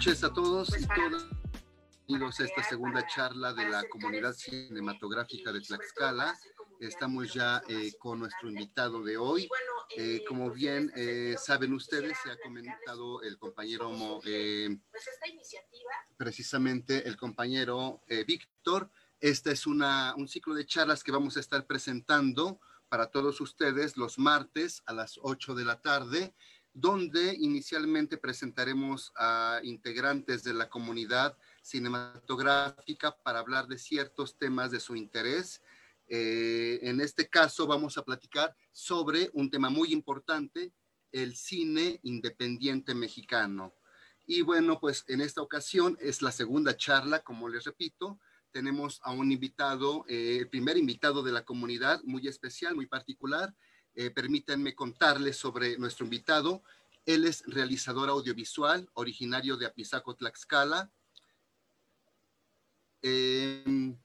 noches a todos y todas. Bienvenidos a esta segunda charla de la comunidad cinematográfica de Tlaxcala. Estamos ya eh, con nuestro invitado de hoy. Eh, como bien eh, saben ustedes, se ha comentado el compañero, precisamente el compañero Víctor. Este es una, un ciclo de charlas que vamos a estar presentando para todos ustedes los martes a las 8 de la tarde donde inicialmente presentaremos a integrantes de la comunidad cinematográfica para hablar de ciertos temas de su interés. Eh, en este caso vamos a platicar sobre un tema muy importante, el cine independiente mexicano. Y bueno, pues en esta ocasión es la segunda charla, como les repito, tenemos a un invitado, eh, el primer invitado de la comunidad, muy especial, muy particular, eh, permítanme contarles sobre nuestro invitado. Él es realizador audiovisual, originario de Apizaco, Tlaxcala. Em,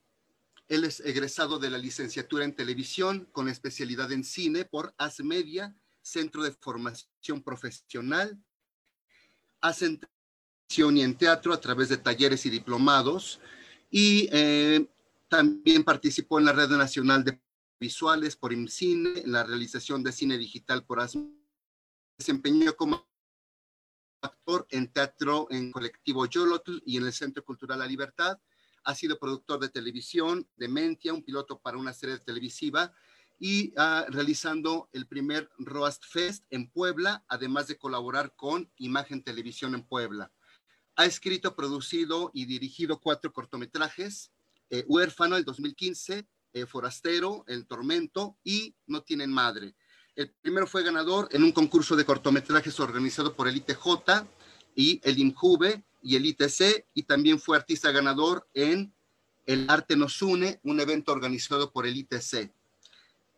él es egresado de la licenciatura en televisión con especialidad en cine por AS Media, Centro de Formación Profesional. Hace en y en teatro a través de talleres y diplomados. Y eh, también participó en la Red Nacional de visuales por IMCINE, en la realización de cine digital por ASM. Desempeñó como actor en teatro en colectivo Yolotl y en el Centro Cultural La Libertad. Ha sido productor de televisión, de Mentia, un piloto para una serie televisiva y uh, realizando el primer Roast Fest en Puebla, además de colaborar con Imagen Televisión en Puebla. Ha escrito, producido y dirigido cuatro cortometrajes, eh, Huérfano el 2015, eh, Forastero, El Tormento y No Tienen Madre. El primero fue ganador en un concurso de cortometrajes organizado por el ITJ y el INJUVE y el ITC y también fue artista ganador en El Arte Nos Une, un evento organizado por el ITC.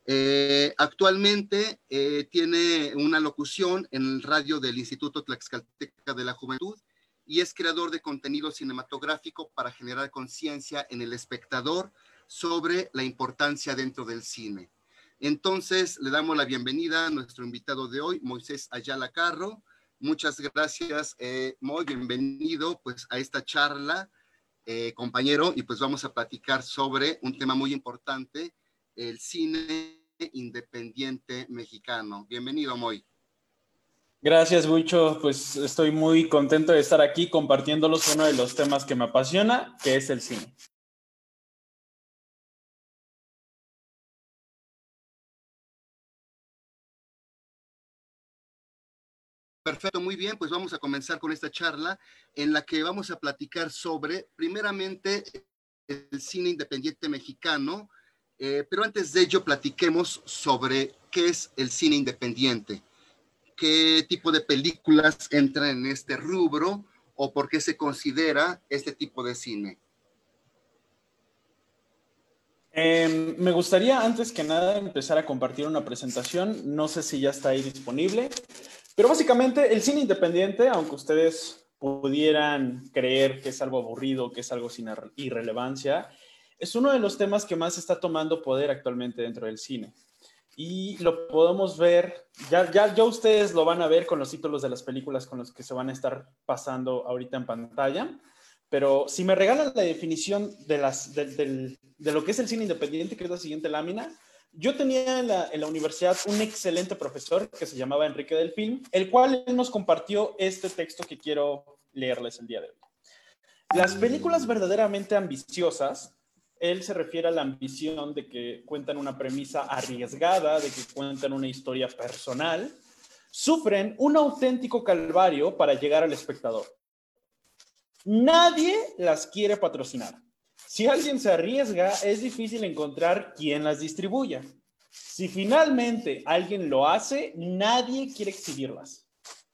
Eh, actualmente eh, tiene una locución en el radio del Instituto Tlaxcalteca de la Juventud y es creador de contenido cinematográfico para generar conciencia en el espectador sobre la importancia dentro del cine. Entonces, le damos la bienvenida a nuestro invitado de hoy, Moisés Ayala Carro. Muchas gracias, eh, Moy, bienvenido pues a esta charla, eh, compañero, y pues vamos a platicar sobre un tema muy importante, el cine independiente mexicano. Bienvenido, Moy. Gracias, Bucho. Pues estoy muy contento de estar aquí compartiéndolos uno de los temas que me apasiona, que es el cine. Perfecto, muy bien, pues vamos a comenzar con esta charla en la que vamos a platicar sobre, primeramente, el cine independiente mexicano, eh, pero antes de ello platiquemos sobre qué es el cine independiente, qué tipo de películas entran en este rubro o por qué se considera este tipo de cine. Em, me gustaría antes que nada empezar a compartir una presentación, no sé si ya está ahí disponible. Pero básicamente el cine independiente, aunque ustedes pudieran creer que es algo aburrido, que es algo sin irrelevancia, es uno de los temas que más está tomando poder actualmente dentro del cine. Y lo podemos ver, ya, ya, ya ustedes lo van a ver con los títulos de las películas con los que se van a estar pasando ahorita en pantalla. Pero si me regalan la definición de, las, de lo que es el cine independiente, que es la siguiente lámina, yo tenía en la, universidad un excelente profesor que se llamaba Enrique del Film, el cual nos compartió este texto que quiero leerles el día de hoy. Las películas verdaderamente ambiciosas, él se refiere a la ambición de que cuentan una premisa arriesgada, de que cuentan una historia personal, sufren un auténtico calvario para llegar al espectador. Nadie las quiere patrocinar. Si alguien se arriesga, es difícil encontrar quién las distribuya. Si finalmente alguien lo hace, nadie quiere exhibirlas.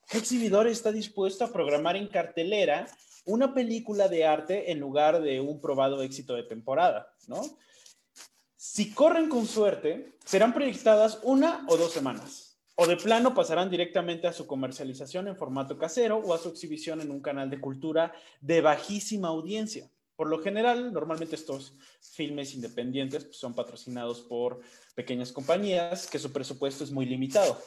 ¿Qué exhibidor está dispuesto a programar en cartelera una película de arte en lugar de un probado éxito de temporada? ¿no? Si corren con suerte, serán proyectadas una o dos semanas. O de plano pasarán directamente a su comercialización en formato casero o a su exhibición en un canal de cultura de bajísima audiencia. Por lo general, normalmente estos filmes independientes pues, son patrocinados por pequeñas compañías que su presupuesto es muy limitado.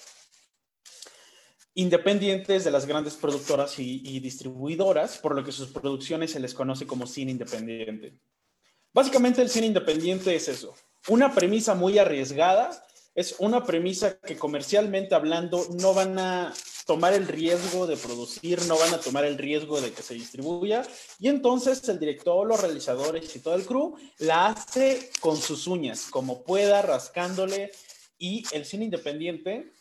independientes de las grandes productoras y, y, distribuidoras, por lo que sus producciones se les conoce como cine independiente. Básicamente el cine independiente es eso, una premisa muy arriesgada, es una premisa que comercialmente hablando no van a tomar el riesgo de producir, no van a tomar el riesgo de que se distribuya. Y entonces el director, los realizadores y todo el crew la hace con sus uñas, como pueda, rascándole. Y el cine independiente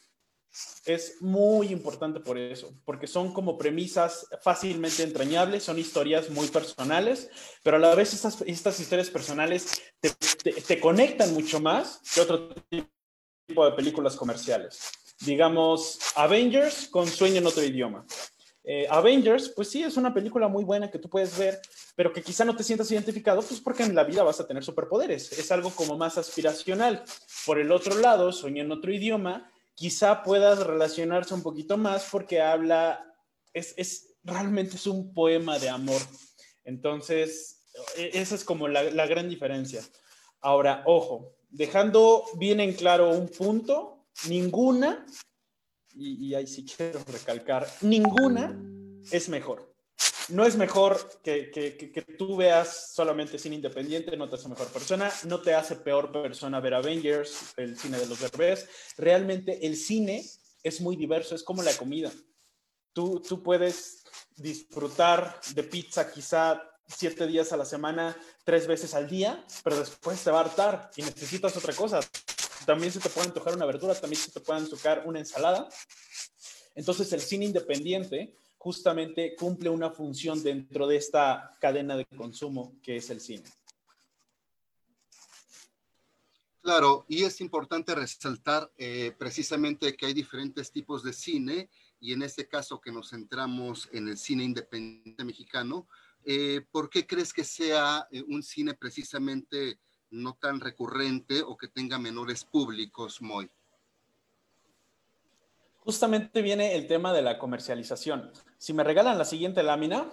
es muy importante por eso, porque son como premisas fácilmente entrañables, son historias muy personales, pero a la vez estas, estas historias personales te, te conectan mucho más que otro tipo de películas comerciales digamos, Avengers con Sueño en otro idioma. Eh, Avengers, pues sí, es una película muy buena que tú puedes ver, pero que quizá no te sientas identificado, pues porque en la vida vas a tener superpoderes. Es algo como más aspiracional. Por el otro lado, Sueño en otro idioma, quizá puedas relacionarse un poquito más porque habla, es, es realmente es un poema de amor. Entonces, e, esa es como la, la gran diferencia. Ahora, ojo, dejando bien en claro un punto, ninguna, y, ahí sí quiero recalcar, ninguna es mejor. No es mejor que, que, tú veas solamente cine independiente, no te hace mejor persona, no te hace peor persona ver Avengers, el cine de los bebés. Realmente el cine es muy diverso, es como la comida. Tú, tú puedes disfrutar de pizza quizá siete días a la semana, tres veces al día, pero después te va a hartar y necesitas otra cosa también se te puede antojar una verdura, también se te puede antojar una ensalada. Entonces el cine independiente justamente cumple una función dentro de esta cadena de consumo que es el cine. Claro, y es importante resaltar eh, precisamente que hay diferentes tipos de cine y en este caso que nos centramos en el cine independiente mexicano, eh, ¿por qué crees que sea eh, un cine precisamente no tan recurrente o que tenga menores públicos, muy. Justamente viene el tema de la comercialización. Si me regalan la siguiente lámina,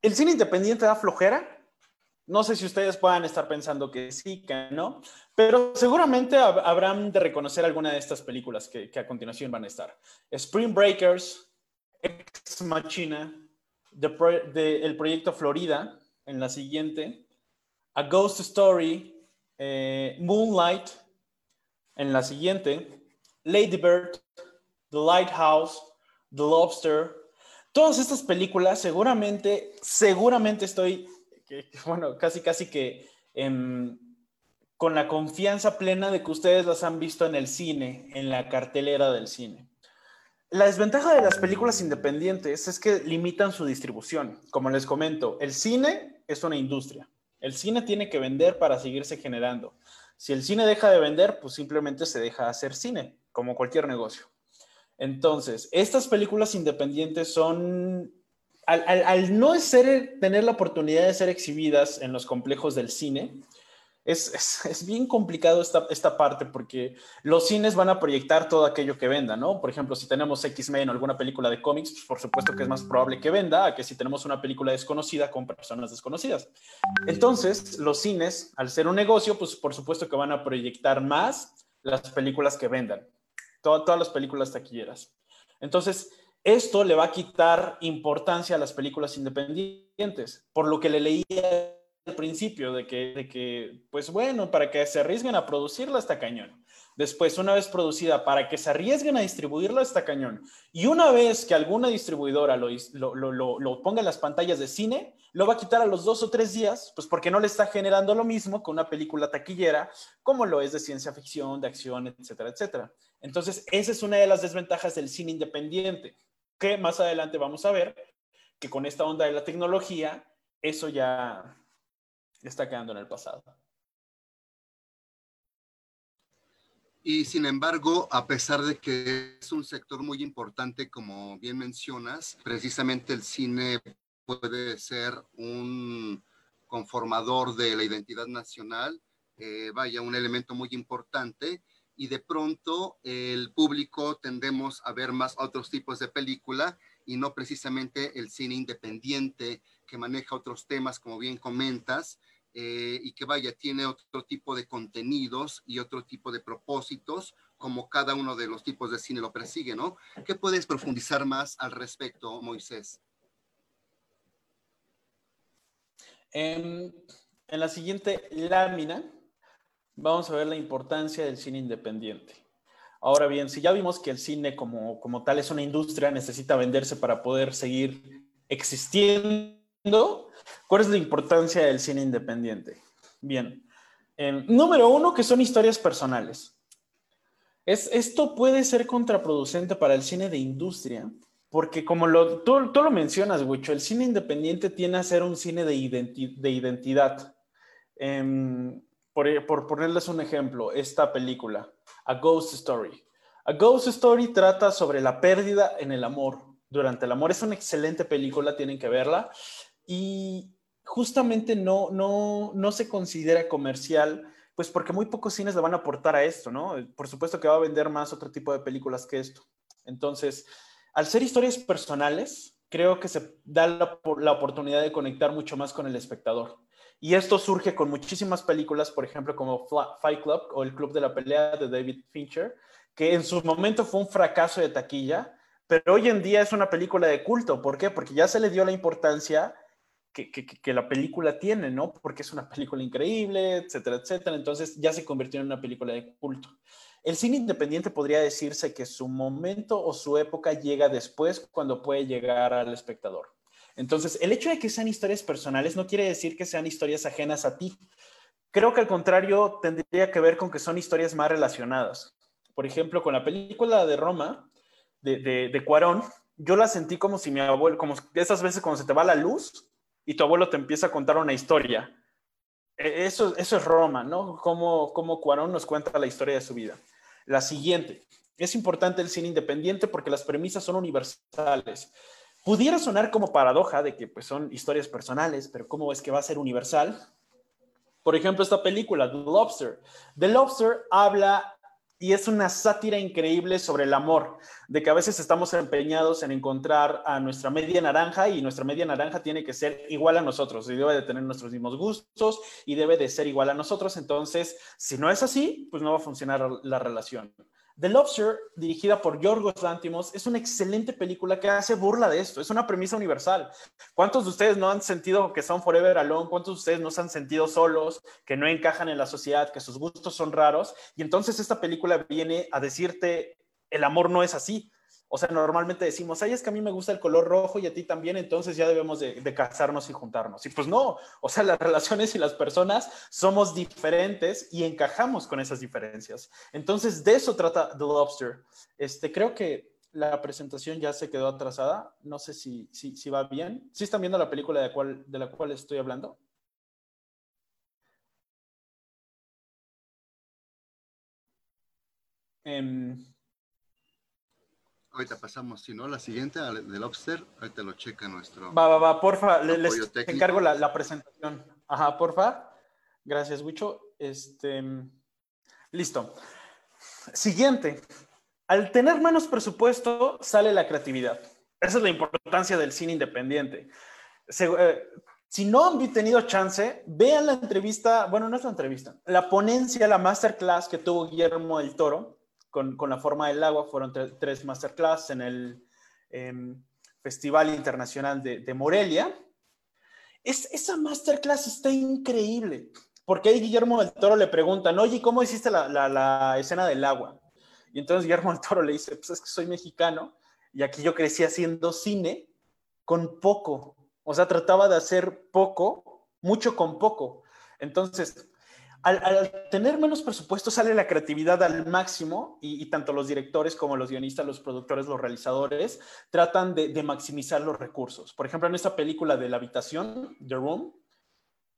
¿el cine independiente da flojera? No sé si ustedes puedan estar pensando que sí, que no, pero seguramente habrán de reconocer alguna de estas películas que, a continuación van a estar. Spring Breakers, Ex Machina, el proyecto Florida, en la siguiente, A Ghost Story, eh, Moonlight, en la siguiente, Lady Bird, The Lighthouse, The Lobster. Todas estas películas seguramente, seguramente estoy, bueno, casi, casi que em, con la confianza plena de que ustedes las han visto en el cine, en la cartelera del cine. La desventaja de las películas independientes es que limitan su distribución. Como les comento, el cine es una industria. El cine tiene que vender para seguirse generando. Si el cine deja de vender, pues simplemente se deja hacer cine, como cualquier negocio. Entonces, estas películas independientes son, al, no ser, tener la oportunidad de ser exhibidas en los complejos del cine, es, es, bien complicado esta, esta parte porque los cines van a proyectar todo aquello que venda, ¿no? Por ejemplo, si tenemos X-Men o alguna película de cómics, pues por supuesto que es más probable que venda que si tenemos una película desconocida con personas desconocidas. Entonces, los cines, al ser un negocio, pues por supuesto que van a proyectar más las películas que vendan, todas las películas taquilleras. Entonces, esto le va a quitar importancia a las películas independientes, por lo que le leía al principio de que, de que, pues bueno, para que se arriesguen a producirla está cañón. Después, una vez producida, para que se arriesguen a distribuirla está cañón. Y una vez que alguna distribuidora lo, lo, lo, ponga en las pantallas de cine, lo va a quitar a los dos o tres días, pues porque no le está generando lo mismo que una película taquillera, como lo es de ciencia ficción, de acción, etcétera, etcétera. Entonces, esa es una de las desventajas del cine independiente, que más adelante vamos a ver que con esta onda de la tecnología, eso ya, está quedando en el pasado. Y sin embargo, a pesar de que es un sector muy importante, como bien mencionas, precisamente el cine puede ser un conformador de la identidad nacional, eh, vaya, un elemento muy importante, y de pronto el público tendemos a ver más otros tipos de película y no precisamente el cine independiente que maneja otros temas, como bien comentas, eh, y que vaya, tiene otro tipo de contenidos y otro tipo de propósitos, como cada uno de los tipos de cine lo persigue, ¿no? ¿Qué puedes profundizar más al respecto, Moisés? En, en la siguiente lámina vamos a ver la importancia del cine independiente. Ahora bien, si ya vimos que el cine como, como tal es una industria, necesita venderse para poder seguir existiendo, ¿cuál es la importancia del cine independiente? Bien, em, número uno, que son historias personales. Es, esto puede ser contraproducente para el cine de industria, porque como lo, tú, lo mencionas, Wicho, el cine independiente tiene a ser un cine de, identidad. Em, por, por ponerles un ejemplo, esta película, A Ghost Story. A Ghost Story trata sobre la pérdida en el amor, durante el amor. Es una excelente película, tienen que verla. Y justamente no, no, no se considera comercial, pues porque muy pocos cines le van a aportar a esto, ¿no? Por supuesto que va a vender más otro tipo de películas que esto. Entonces, al ser historias personales, creo que se da la, la oportunidad de conectar mucho más con el espectador. Y esto surge con muchísimas películas, por ejemplo, como Fight Club o El Club de la Pelea de David Fincher, que en su momento fue un fracaso de taquilla, pero hoy en día es una película de culto. ¿Por qué? Porque ya se le dio la importancia que, la película tiene, ¿no? Porque es una película increíble, etcétera, etcétera. Entonces ya se convirtió en una película de culto. El cine independiente podría decirse que su momento o su época llega después cuando puede llegar al espectador. Entonces, el hecho de que sean historias personales no quiere decir que sean historias ajenas a ti. Creo que al contrario tendría que ver con que son historias más relacionadas. Por ejemplo, con la película de Roma, de, de, Cuarón, yo la sentí como si mi abuelo, como esas veces cuando se te va la luz y tu abuelo te empieza a contar una historia. E, eso, es Roma, ¿no? Como, como Cuarón nos cuenta la historia de su vida. La siguiente, es importante el cine independiente porque las premisas son universales. Pudiera sonar como paradoja de que pues, son historias personales, pero ¿cómo es que va a ser universal? Por ejemplo, esta película, The Lobster. The Lobster habla y es una sátira increíble sobre el amor, de que a veces estamos empeñados en encontrar a nuestra media naranja y nuestra media naranja tiene que ser igual a nosotros y debe de tener nuestros mismos gustos y debe de ser igual a nosotros. Entonces, si no es así, pues no va a funcionar la relación. The Lobster, dirigida por Yorgos Lantimos, es una excelente película que hace burla de esto. Es una premisa universal. ¿Cuántos de ustedes no han sentido que son forever alone? ¿Cuántos de ustedes no se han sentido solos, que no encajan en la sociedad, que sus gustos son raros? Y entonces esta película viene a decirte, el amor no es así. O sea, normalmente decimos, ay, es que a mí me gusta el color rojo y a ti también, entonces ya debemos de, casarnos y juntarnos. Y pues no, o sea, las relaciones y las personas somos diferentes y encajamos con esas diferencias. Entonces, de eso trata The Lobster. Este, creo que la presentación ya se quedó atrasada. No sé si, si, va bien. ¿Sí están viendo la película de, cual, de la cual estoy hablando? Um, Ahorita pasamos, si no, la siguiente del Lobster, ahorita lo checa nuestro. Va, va, va, porfa, les encargo la, presentación. Ajá, porfa. Gracias, Wicho. Este, listo. Siguiente. Al tener menos presupuesto, sale la creatividad. Esa es la importancia del cine independiente. Eh, si no han tenido chance, vean la entrevista, bueno, no es la entrevista, la ponencia, la masterclass que tuvo Guillermo del Toro con, la forma del agua. Fueron tres masterclass en el em, Festival Internacional de, Morelia. Es, esa masterclass está increíble, porque ahí Guillermo del Toro le preguntan, oye, ¿cómo hiciste la, la, escena del agua? Y entonces Guillermo del Toro le dice, pues es que soy mexicano y aquí yo crecí haciendo cine con poco. O sea, trataba de hacer poco, mucho con poco. Entonces, al, tener menos presupuesto sale la creatividad al máximo y, tanto los directores como los guionistas, los productores, los realizadores tratan de, maximizar los recursos. Por ejemplo, en esta película de la habitación, The Room,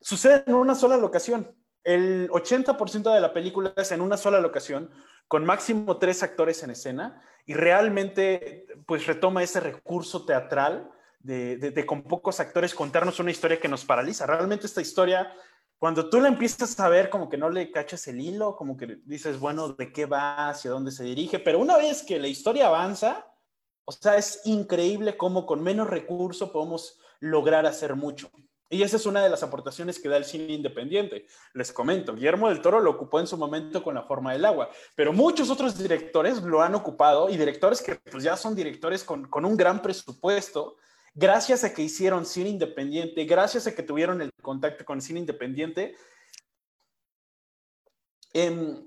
sucede en una sola locación. El 80% de la película es en una sola locación, con máximo tres actores en escena y realmente pues retoma ese recurso teatral de, de con pocos actores contarnos una historia que nos paraliza. Realmente esta historia cuando tú le empiezas a ver, como que no le cachas el hilo, como que dices, bueno, ¿de qué va? ¿Hacia dónde se dirige? Pero una vez que la historia avanza, o sea, es increíble cómo con menos recursos podemos lograr hacer mucho. Y esa es una de las aportaciones que da el cine independiente. Les comento, Guillermo del Toro lo ocupó en su momento con La forma del agua, pero muchos otros directores lo han ocupado y directores que pues ya son directores con, con un gran presupuesto, gracias a que hicieron cine independiente, gracias a que tuvieron el contacto con el cine independiente, em,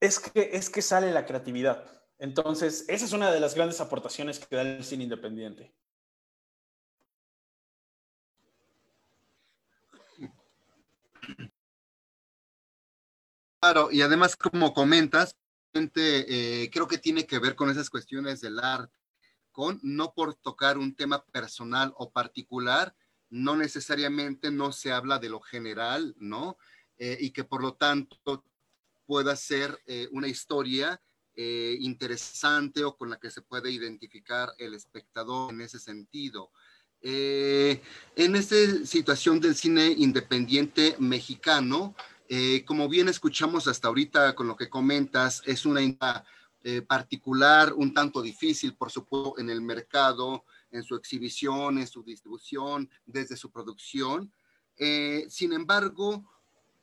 es, que, es que sale la creatividad. Entonces, esa es una de las grandes aportaciones que da el cine independiente. Claro, y además, como comentas, eh, creo que tiene que ver con esas cuestiones del arte, no por tocar un tema personal o particular, no necesariamente no se habla de lo general, ¿no? Eh, y que por lo tanto pueda ser eh, una historia interesante o con la que se puede identificar el espectador en ese sentido. en esta situación del cine independiente mexicano, eh, como bien escuchamos hasta ahorita con lo que comentas, es una eh, particular, un tanto difícil, por supuesto, en el mercado, en su exhibición, en su distribución, desde su producción. Eh, sin embargo,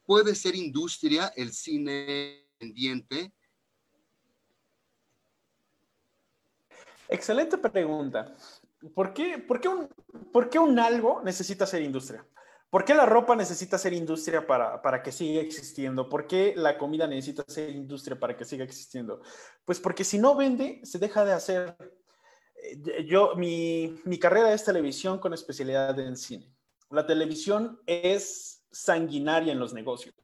puede ser industria el cine independiente. Excelente pregunta. ¿Por qué, por, qué un, ¿Por qué un algo necesita ser industria? ¿Por qué la ropa necesita ser industria para, para, que siga existiendo? ¿Por qué la comida necesita ser industria para que siga existiendo? Pues porque si no vende, se deja de hacer. Eh, yo, mi, mi carrera es televisión con especialidad en cine. La televisión es sanguinaria en los negocios.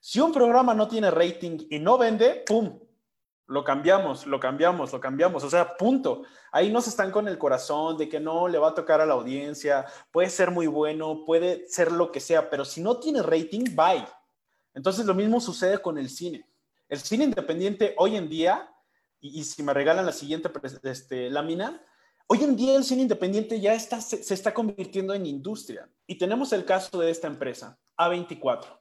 Si un programa no tiene rating y no vende, ¡pum! Lo cambiamos, lo cambiamos, lo cambiamos. O sea, punto. Ahí no se están con el corazón de que no le va a tocar a la audiencia. Puede ser muy bueno, puede ser lo que sea, pero si no tiene rating, bye. Entonces lo mismo sucede con el cine. El cine independiente hoy en día, y, si me regalan la siguiente este, lámina, hoy en día el cine independiente ya está, se, se está convirtiendo en industria. Y tenemos el caso de esta empresa, A24.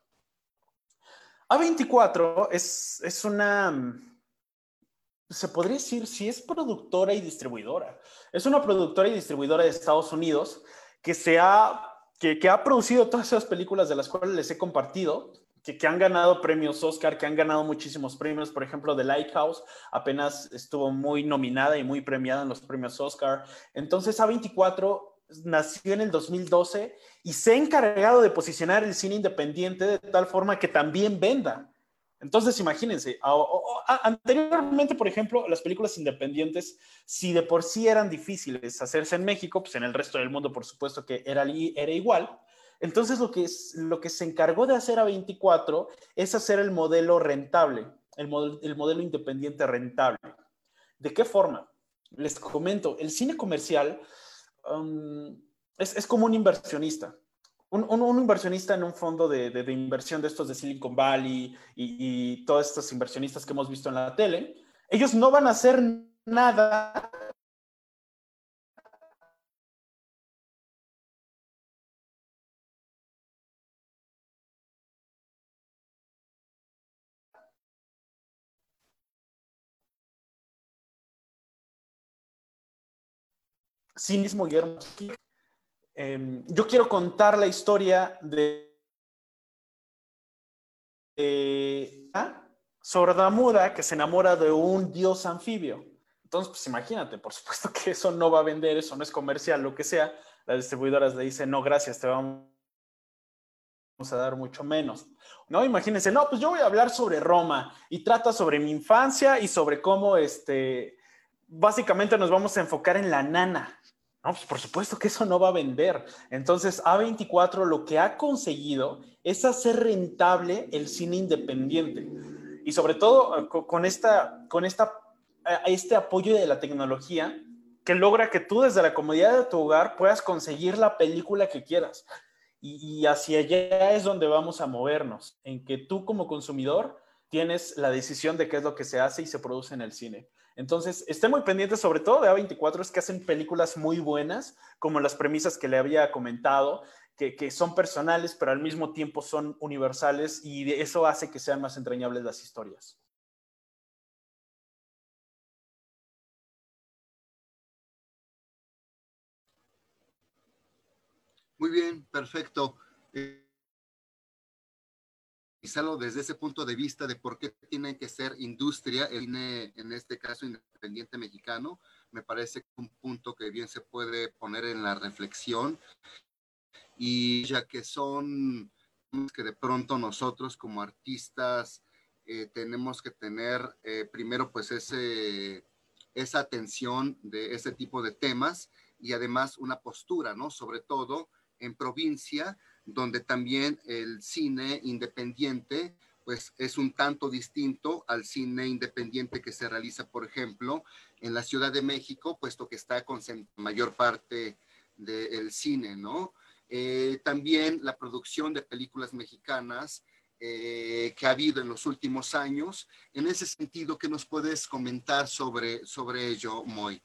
A24 es, es una se podría decir si es productora y distribuidora. Es una productora y distribuidora de Estados Unidos que, se ha, que, ha producido todas esas películas de las cuales les he compartido, que, que, han ganado premios Oscar, que han ganado muchísimos premios. Por ejemplo, The Lighthouse apenas estuvo muy nominada y muy premiada en los premios Oscar. Entonces, A24 nació en el 2012 y se ha encargado de posicionar el cine independiente de tal forma que también venda. Entonces, imagínense, anteriormente, por ejemplo, las películas independientes, si de por sí eran difíciles hacerse en México, pues en el resto del mundo, por supuesto que era, era igual. Entonces, lo que, es, lo que se encargó de hacer a 24 es hacer el modelo rentable, el, el modelo independiente rentable. ¿De qué forma? Les comento, el cine comercial um, es como un inversionista un, inversionista en un fondo de, inversión de estos de Silicon Valley y, y todos estos inversionistas que hemos visto en la tele, ellos no van a hacer nada mismo Guillermo Em, yo quiero contar la historia de, de sordamuda que se enamora de un dios anfibio. Entonces, pues imagínate, por supuesto que eso no va a vender, eso no es comercial, lo que sea. Las distribuidoras le dicen, no, gracias, te vamos a dar mucho menos. No, imagínense, no, pues yo voy a hablar sobre Roma y trata sobre mi infancia y sobre cómo, este, básicamente nos vamos a enfocar en la nana. No, pues por supuesto que eso no va a vender. Entonces, A24 lo que ha conseguido es hacer rentable el cine independiente. Y sobre todo eh, con, esta, con esta, eh, este apoyo de la tecnología que logra que tú desde la comodidad de tu hogar puedas conseguir la película que quieras. Y, y hacia allá es donde vamos a movernos, en que tú como consumidor tienes la decisión de qué es lo que se hace y se produce en el cine. Entonces, esté muy pendiente sobre todo de A24, es que hacen películas muy buenas, como las premisas que le había comentado, que, son personales, pero al mismo tiempo son universales y eso hace que sean más entrañables las historias. Muy bien, perfecto. Desde ese punto de vista de por qué tiene que ser industria, en este caso independiente mexicano, me parece un punto que bien se puede poner en la reflexión y ya que son que de pronto nosotros como artistas eh, tenemos que tener eh, primero pues ese, esa atención de ese tipo de temas y además una postura, ¿no? Sobre todo en provincia, donde también el cine independiente pues es un tanto distinto al cine independiente que se realiza, por ejemplo, en la Ciudad de México, puesto que está con mayor parte del cine, ¿no? Eh, también la producción de películas mexicanas eh, que ha habido en los últimos años. En ese sentido, ¿qué nos puedes comentar sobre, sobre ello, Moy?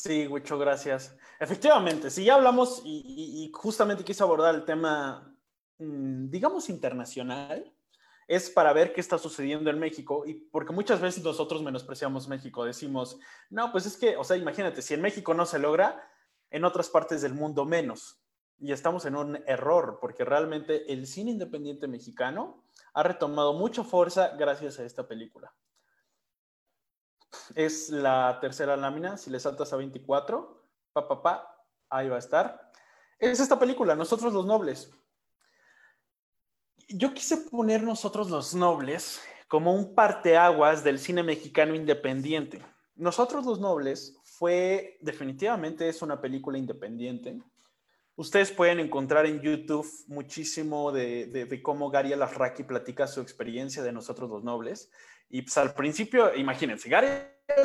Sí, muchas gracias. Efectivamente, si ya hablamos y, y, justamente quise abordar el tema, mm, digamos, internacional, es para ver qué está sucediendo en México y porque muchas veces nosotros menospreciamos México, decimos, no, pues es que, o sea, imagínate, si en México no se logra, en otras partes del mundo menos. Y estamos en un error, porque realmente el cine independiente mexicano ha retomado mucha fuerza gracias a esta película. Es la tercera lámina, si le saltas a 24, pa, pa, ahí va a estar. Es esta película, Nosotros los Nobles. Yo quise poner Nosotros los Nobles como un parteaguas del cine mexicano independiente. Nosotros los Nobles fue, definitivamente es una película independiente. Ustedes pueden encontrar en YouTube muchísimo de, cómo Gary Alasraki platica su experiencia de Nosotros los Nobles. Y pues al principio, imagínense, Gary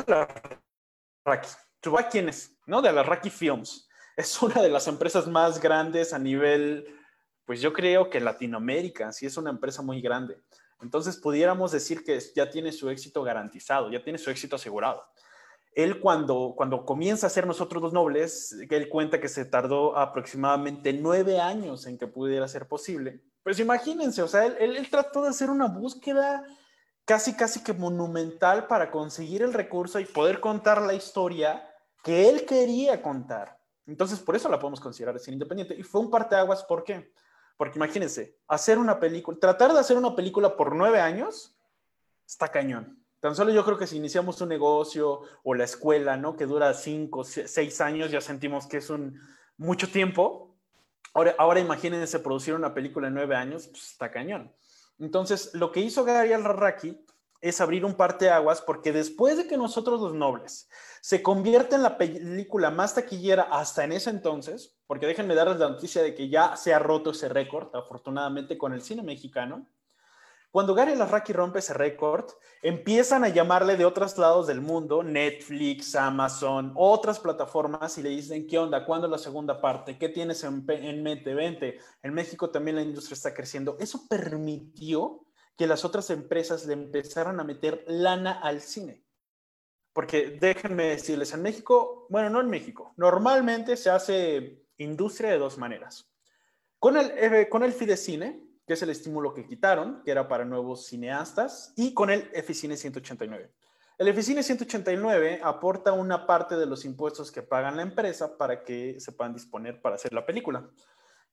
Alasraki, ¿tú quién es? ¿No? De Alasraki Films. Es una de las empresas más grandes a nivel, pues yo creo que Latinoamérica, sí es una empresa muy grande. Entonces pudiéramos decir que ya tiene su éxito garantizado, ya tiene su éxito asegurado él cuando, cuando comienza a ser nosotros los nobles, él cuenta que se tardó aproximadamente nueve años en que pudiera ser posible. Pues imagínense, o sea, él, él, trató de hacer una búsqueda casi, casi que monumental para conseguir el recurso y poder contar la historia que él quería contar. Entonces, por eso la podemos considerar cine independiente. Y fue un parteaguas, ¿por qué? Porque imagínense, hacer una película, tratar de hacer una película por nueve años, está cañón. Tan solo yo creo que si iniciamos un negocio o la escuela, ¿no? Que dura cinco, seis años, ya sentimos que es un mucho tiempo. Ahora, ahora imagínense producir una película en nueve años, pues está cañón. Entonces, lo que hizo Gary Al-Rarraki es abrir un parteaguas porque después de que nosotros los nobles se convierte en la película más taquillera hasta en ese entonces, porque déjenme darles la noticia de que ya se ha roto ese récord, afortunadamente, con el cine mexicano, cuando Gary Larraqui rompe ese récord, empiezan a llamarle de otros lados del mundo, Netflix, Amazon, otras plataformas, y le dicen, ¿qué onda? ¿Cuándo la segunda parte? ¿Qué tienes en, en mente? Vente. En México también la industria está creciendo. Eso permitió que las otras empresas le empezaran a meter lana al cine. Porque déjenme decirles, en México, bueno, no en México, normalmente se hace industria de dos maneras. Con el, eh, con el Fidecine, que es el estímulo que quitaron, que era para nuevos cineastas, y con el Eficine 189. El Eficine 189 aporta una parte de los impuestos que pagan la empresa para que se puedan disponer para hacer la película.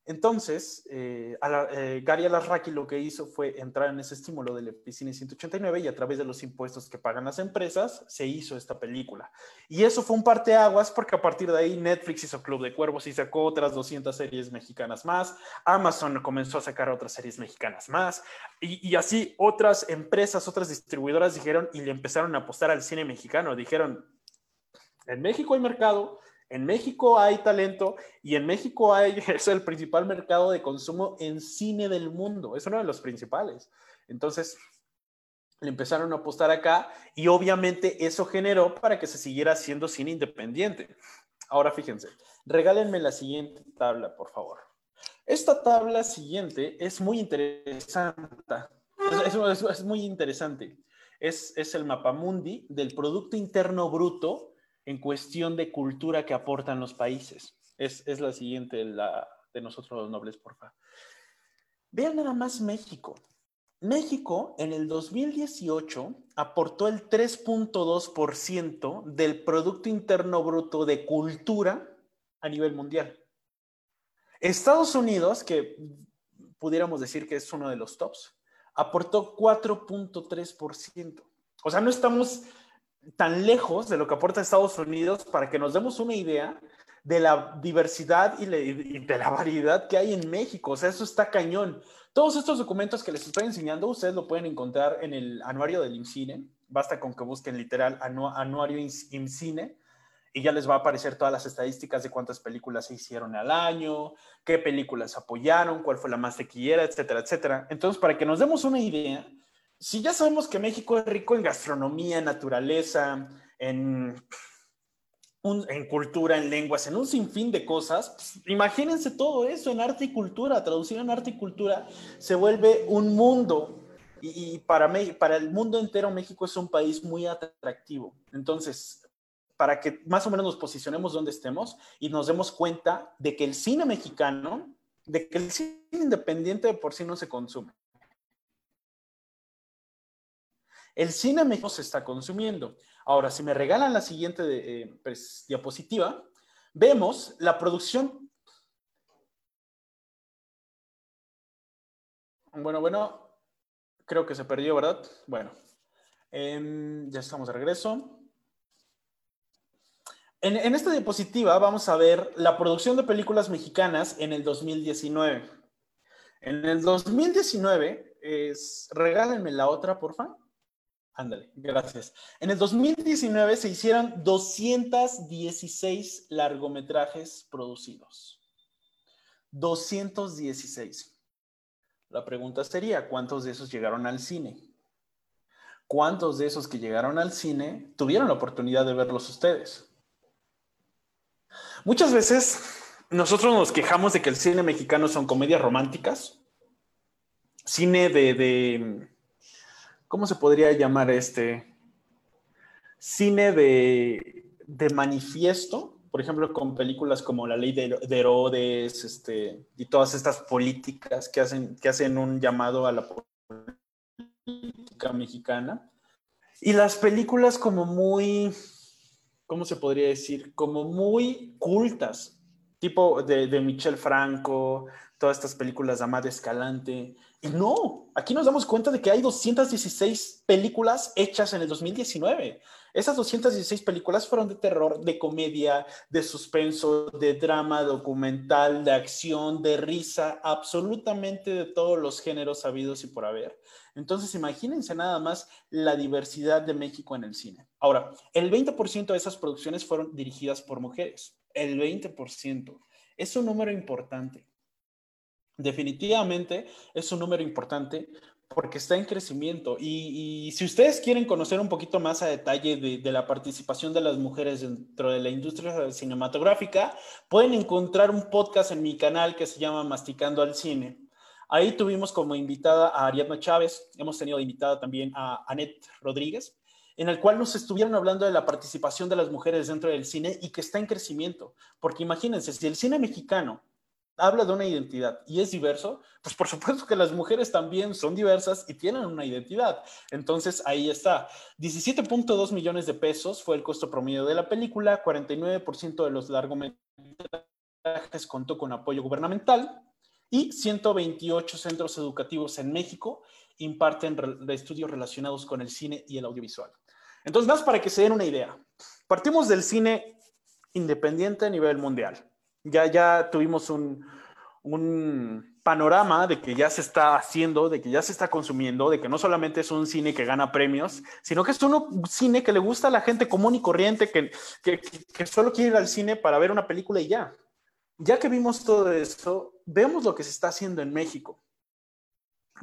Entonces, eh, eh, Gary Alarraqui lo que hizo fue entrar en ese estímulo del Epicine 189 y a través de los impuestos que pagan las empresas se hizo esta película. Y eso fue un parteaguas porque a partir de ahí Netflix hizo Club de Cuervos y sacó otras 200 series mexicanas más, Amazon comenzó a sacar otras series mexicanas más y, y así otras empresas, otras distribuidoras dijeron y le empezaron a apostar al cine mexicano. Dijeron, en México hay mercado, en México hay talento y en México hay, es el principal mercado de consumo en cine del mundo, es uno de los principales. Entonces, le empezaron a apostar acá y obviamente eso generó para que se siguiera haciendo cine independiente. Ahora fíjense, regálenme la siguiente tabla, por favor. Esta tabla siguiente es muy interesante. Es, muy interesante. Es, es el mapamundi del Producto Interno Bruto en cuestión de cultura que aportan los países. Es, la siguiente, la de nosotros los nobles, por favor. Vean nada más México. México en el 2018 aportó el 3.2% del Producto Interno Bruto de cultura a nivel mundial. Estados Unidos, que pudiéramos decir que es uno de los tops, aportó 4.3%. O sea, no estamos tan lejos de lo que aporta Estados Unidos para que nos demos una idea de la diversidad y, de la variedad que hay en México. O sea, eso está cañón. Todos estos documentos que les estoy enseñando, ustedes lo pueden encontrar en el anuario del IMCINE. Basta con que busquen literal anuario IMCINE y ya les va a aparecer todas las estadísticas de cuántas películas se hicieron al año, qué películas apoyaron, cuál fue la más tequillera, etcétera, etcétera. Entonces, para que nos demos una idea, si ya sabemos que México es rico en gastronomía, naturaleza, en, en cultura, en lenguas, en un sinfín de cosas, pues, imagínense todo eso en arte y cultura, traducido en arte y cultura, se vuelve un mundo. Y, y para, para el mundo entero México es un país muy atractivo. Entonces, para que más o menos nos posicionemos donde estemos y nos demos cuenta de que el cine mexicano, de que el cine independiente de por sí no se consume. El cine mexicano se está consumiendo. Ahora, si me regalan la siguiente eh, pues, diapositiva, vemos la producción. Bueno, bueno, creo que se perdió, ¿verdad? Bueno, em, ya estamos de regreso. En, esta diapositiva vamos a ver la producción de películas mexicanas en el 2019. En el 2019, es, regálenme la otra, porfa. Ándale, gracias. En el 2019 se hicieron 216 largometrajes producidos. 216. La pregunta sería, ¿cuántos de esos llegaron al cine? ¿Cuántos de esos que llegaron al cine tuvieron la oportunidad de verlos ustedes? Muchas veces nosotros nos quejamos de que el cine mexicano son comedias románticas, cine de, ¿cómo se podría llamar este? Cine de, manifiesto, por ejemplo, con películas como La Ley de, Herodes, este, y todas estas políticas que hacen, que hacen un llamado a la política mexicana. Y las películas como muy ¿cómo se podría decir? Como muy cultas, tipo de, de Michel Franco, todas estas películas de Amad Escalante. Y no, aquí nos damos cuenta de que hay 216 películas hechas en el 2019. Esas 216 películas fueron de terror, de comedia, de suspenso, de drama, documental, de acción, de risa, absolutamente de todos los géneros habidos y por haber. Entonces, imagínense nada más la diversidad de México en el cine. Ahora, el 20% de esas producciones fueron dirigidas por mujeres. El 20%. Es un número importante. Definitivamente es un número importante porque está en crecimiento. Y, si ustedes quieren conocer un poquito más a detalle de, de, la participación de las mujeres dentro de la industria cinematográfica, pueden encontrar un podcast en mi canal que se llama Masticando al Cine. Ahí tuvimos como invitada a Ariadna Chávez, hemos tenido invitada también a Annette Rodríguez, en el cual nos estuvieron hablando de la participación de las mujeres dentro del cine y que está en crecimiento. Porque imagínense, si el cine mexicano habla de una identidad y es diverso, pues por supuesto que las mujeres también son diversas y tienen una identidad. Entonces ahí está. 17.2 millones de pesos fue el costo promedio de la película, 49% de los largometrajes contó con apoyo gubernamental, y 128 centros educativos en México imparten estudios relacionados con el cine y el audiovisual. Entonces, más para que se den una idea. Partimos del cine independiente a nivel mundial. Ya, ya tuvimos un, panorama de que ya se está haciendo, de que ya se está consumiendo, de que no solamente es un cine que gana premios, sino que es un cine que le gusta a la gente común y corriente, que, que, solo quiere ir al cine para ver una película y ya ya que vimos todo eso, vemos lo que se está haciendo en México.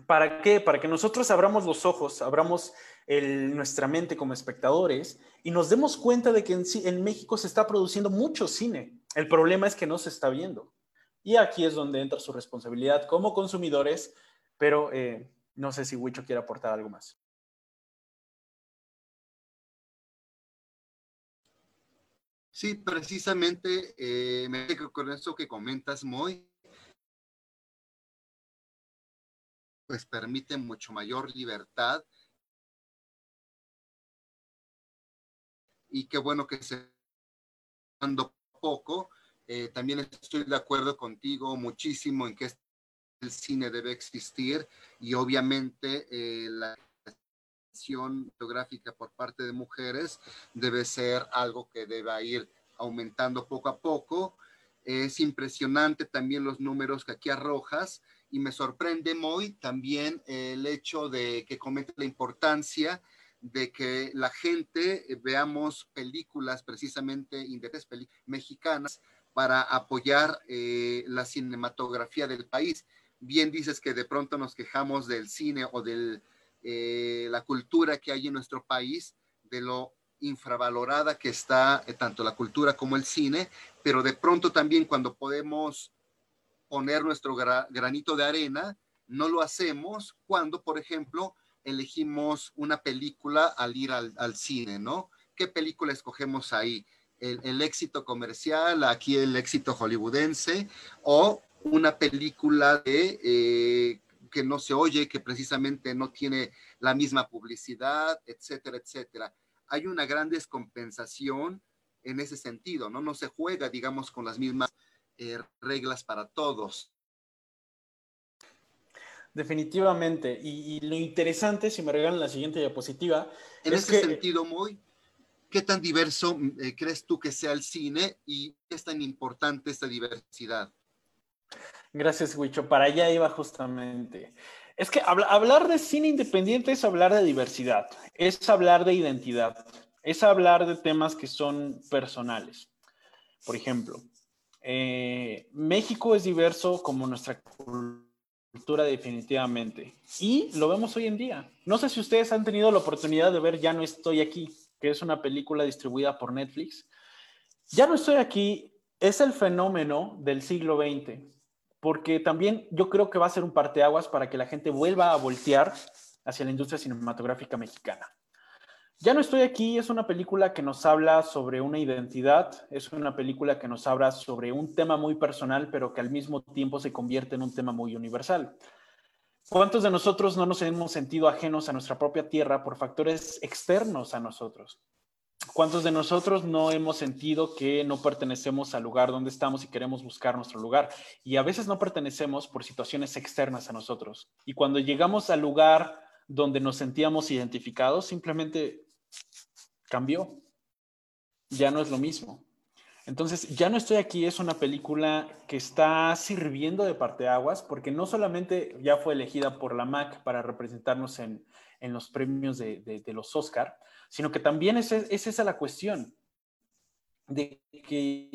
¿Para qué? Para que nosotros abramos los ojos, abramos nuestra mente como espectadores y nos demos cuenta de que en, en, México se está produciendo mucho cine. El problema es que no se está viendo. Y aquí es donde entra su responsabilidad como consumidores, pero eh, no sé si Huicho quiere aportar algo más. Sí, precisamente eh, me con eso que comentas, muy, pues permite mucho mayor libertad. Y qué bueno que se dando poco Eh, también estoy de acuerdo contigo muchísimo en que el cine debe existir y obviamente eh, la acción fotográfica por parte de mujeres debe ser algo que deba ir aumentando poco a poco. Es impresionante también los números que aquí arrojas y me sorprende muy también el hecho de que comete la importancia de que la gente veamos películas precisamente independientes mexicanas para apoyar eh, la cinematografía del país. Bien dices que de pronto nos quejamos del cine o de eh, la cultura que hay en nuestro país, de lo infravalorada que está eh, tanto la cultura como el cine, pero de pronto también cuando podemos poner nuestro granito de arena, no lo hacemos cuando, por ejemplo, elegimos una película al ir al, al cine, ¿no? ¿Qué película escogemos ahí? El, el, éxito comercial, aquí el éxito hollywoodense, o una película de, eh, que no se oye, que precisamente no tiene la misma publicidad, etcétera, etcétera. Hay una gran descompensación en ese sentido, ¿no? No se juega, digamos, con las mismas eh, reglas para todos. Definitivamente. Y, lo interesante, si me regalan la siguiente diapositiva. En ese sentido, muy, ¿qué tan diverso eh, crees tú que sea el cine y qué es tan importante esta diversidad? Gracias, Huicho. Para allá iba justamente. Es que hablar de cine independiente es hablar de diversidad, es hablar de identidad, es hablar de temas que son personales. Por ejemplo, eh, México es diverso como nuestra cultura definitivamente. Y lo vemos hoy en día. No sé si ustedes han tenido la oportunidad de ver Ya no estoy aquí, que es una película distribuida por Netflix. Ya no estoy aquí es el fenómeno del siglo XX, porque también yo creo que va a ser un parteaguas para que la gente vuelva a voltear hacia la industria cinematográfica mexicana. Ya no estoy aquí es una película que nos habla sobre una identidad, es una película que nos habla sobre un tema muy personal, pero que al mismo tiempo se convierte en un tema muy universal. ¿Cuántos de nosotros no nos hemos sentido ajenos a nuestra propia tierra por factores externos a nosotros? ¿Cuántos de nosotros no hemos sentido que no pertenecemos al lugar donde estamos y queremos buscar nuestro lugar? Y a veces no pertenecemos por situaciones externas a nosotros. Y cuando llegamos al lugar donde nos sentíamos identificados, simplemente cambió. Ya no es lo mismo. Entonces, Ya no estoy aquí es una película que está sirviendo de parteaguas porque no solamente ya fue elegida por la MAC para representarnos en, los premios de, los Oscar, sino que también es, es esa la cuestión de que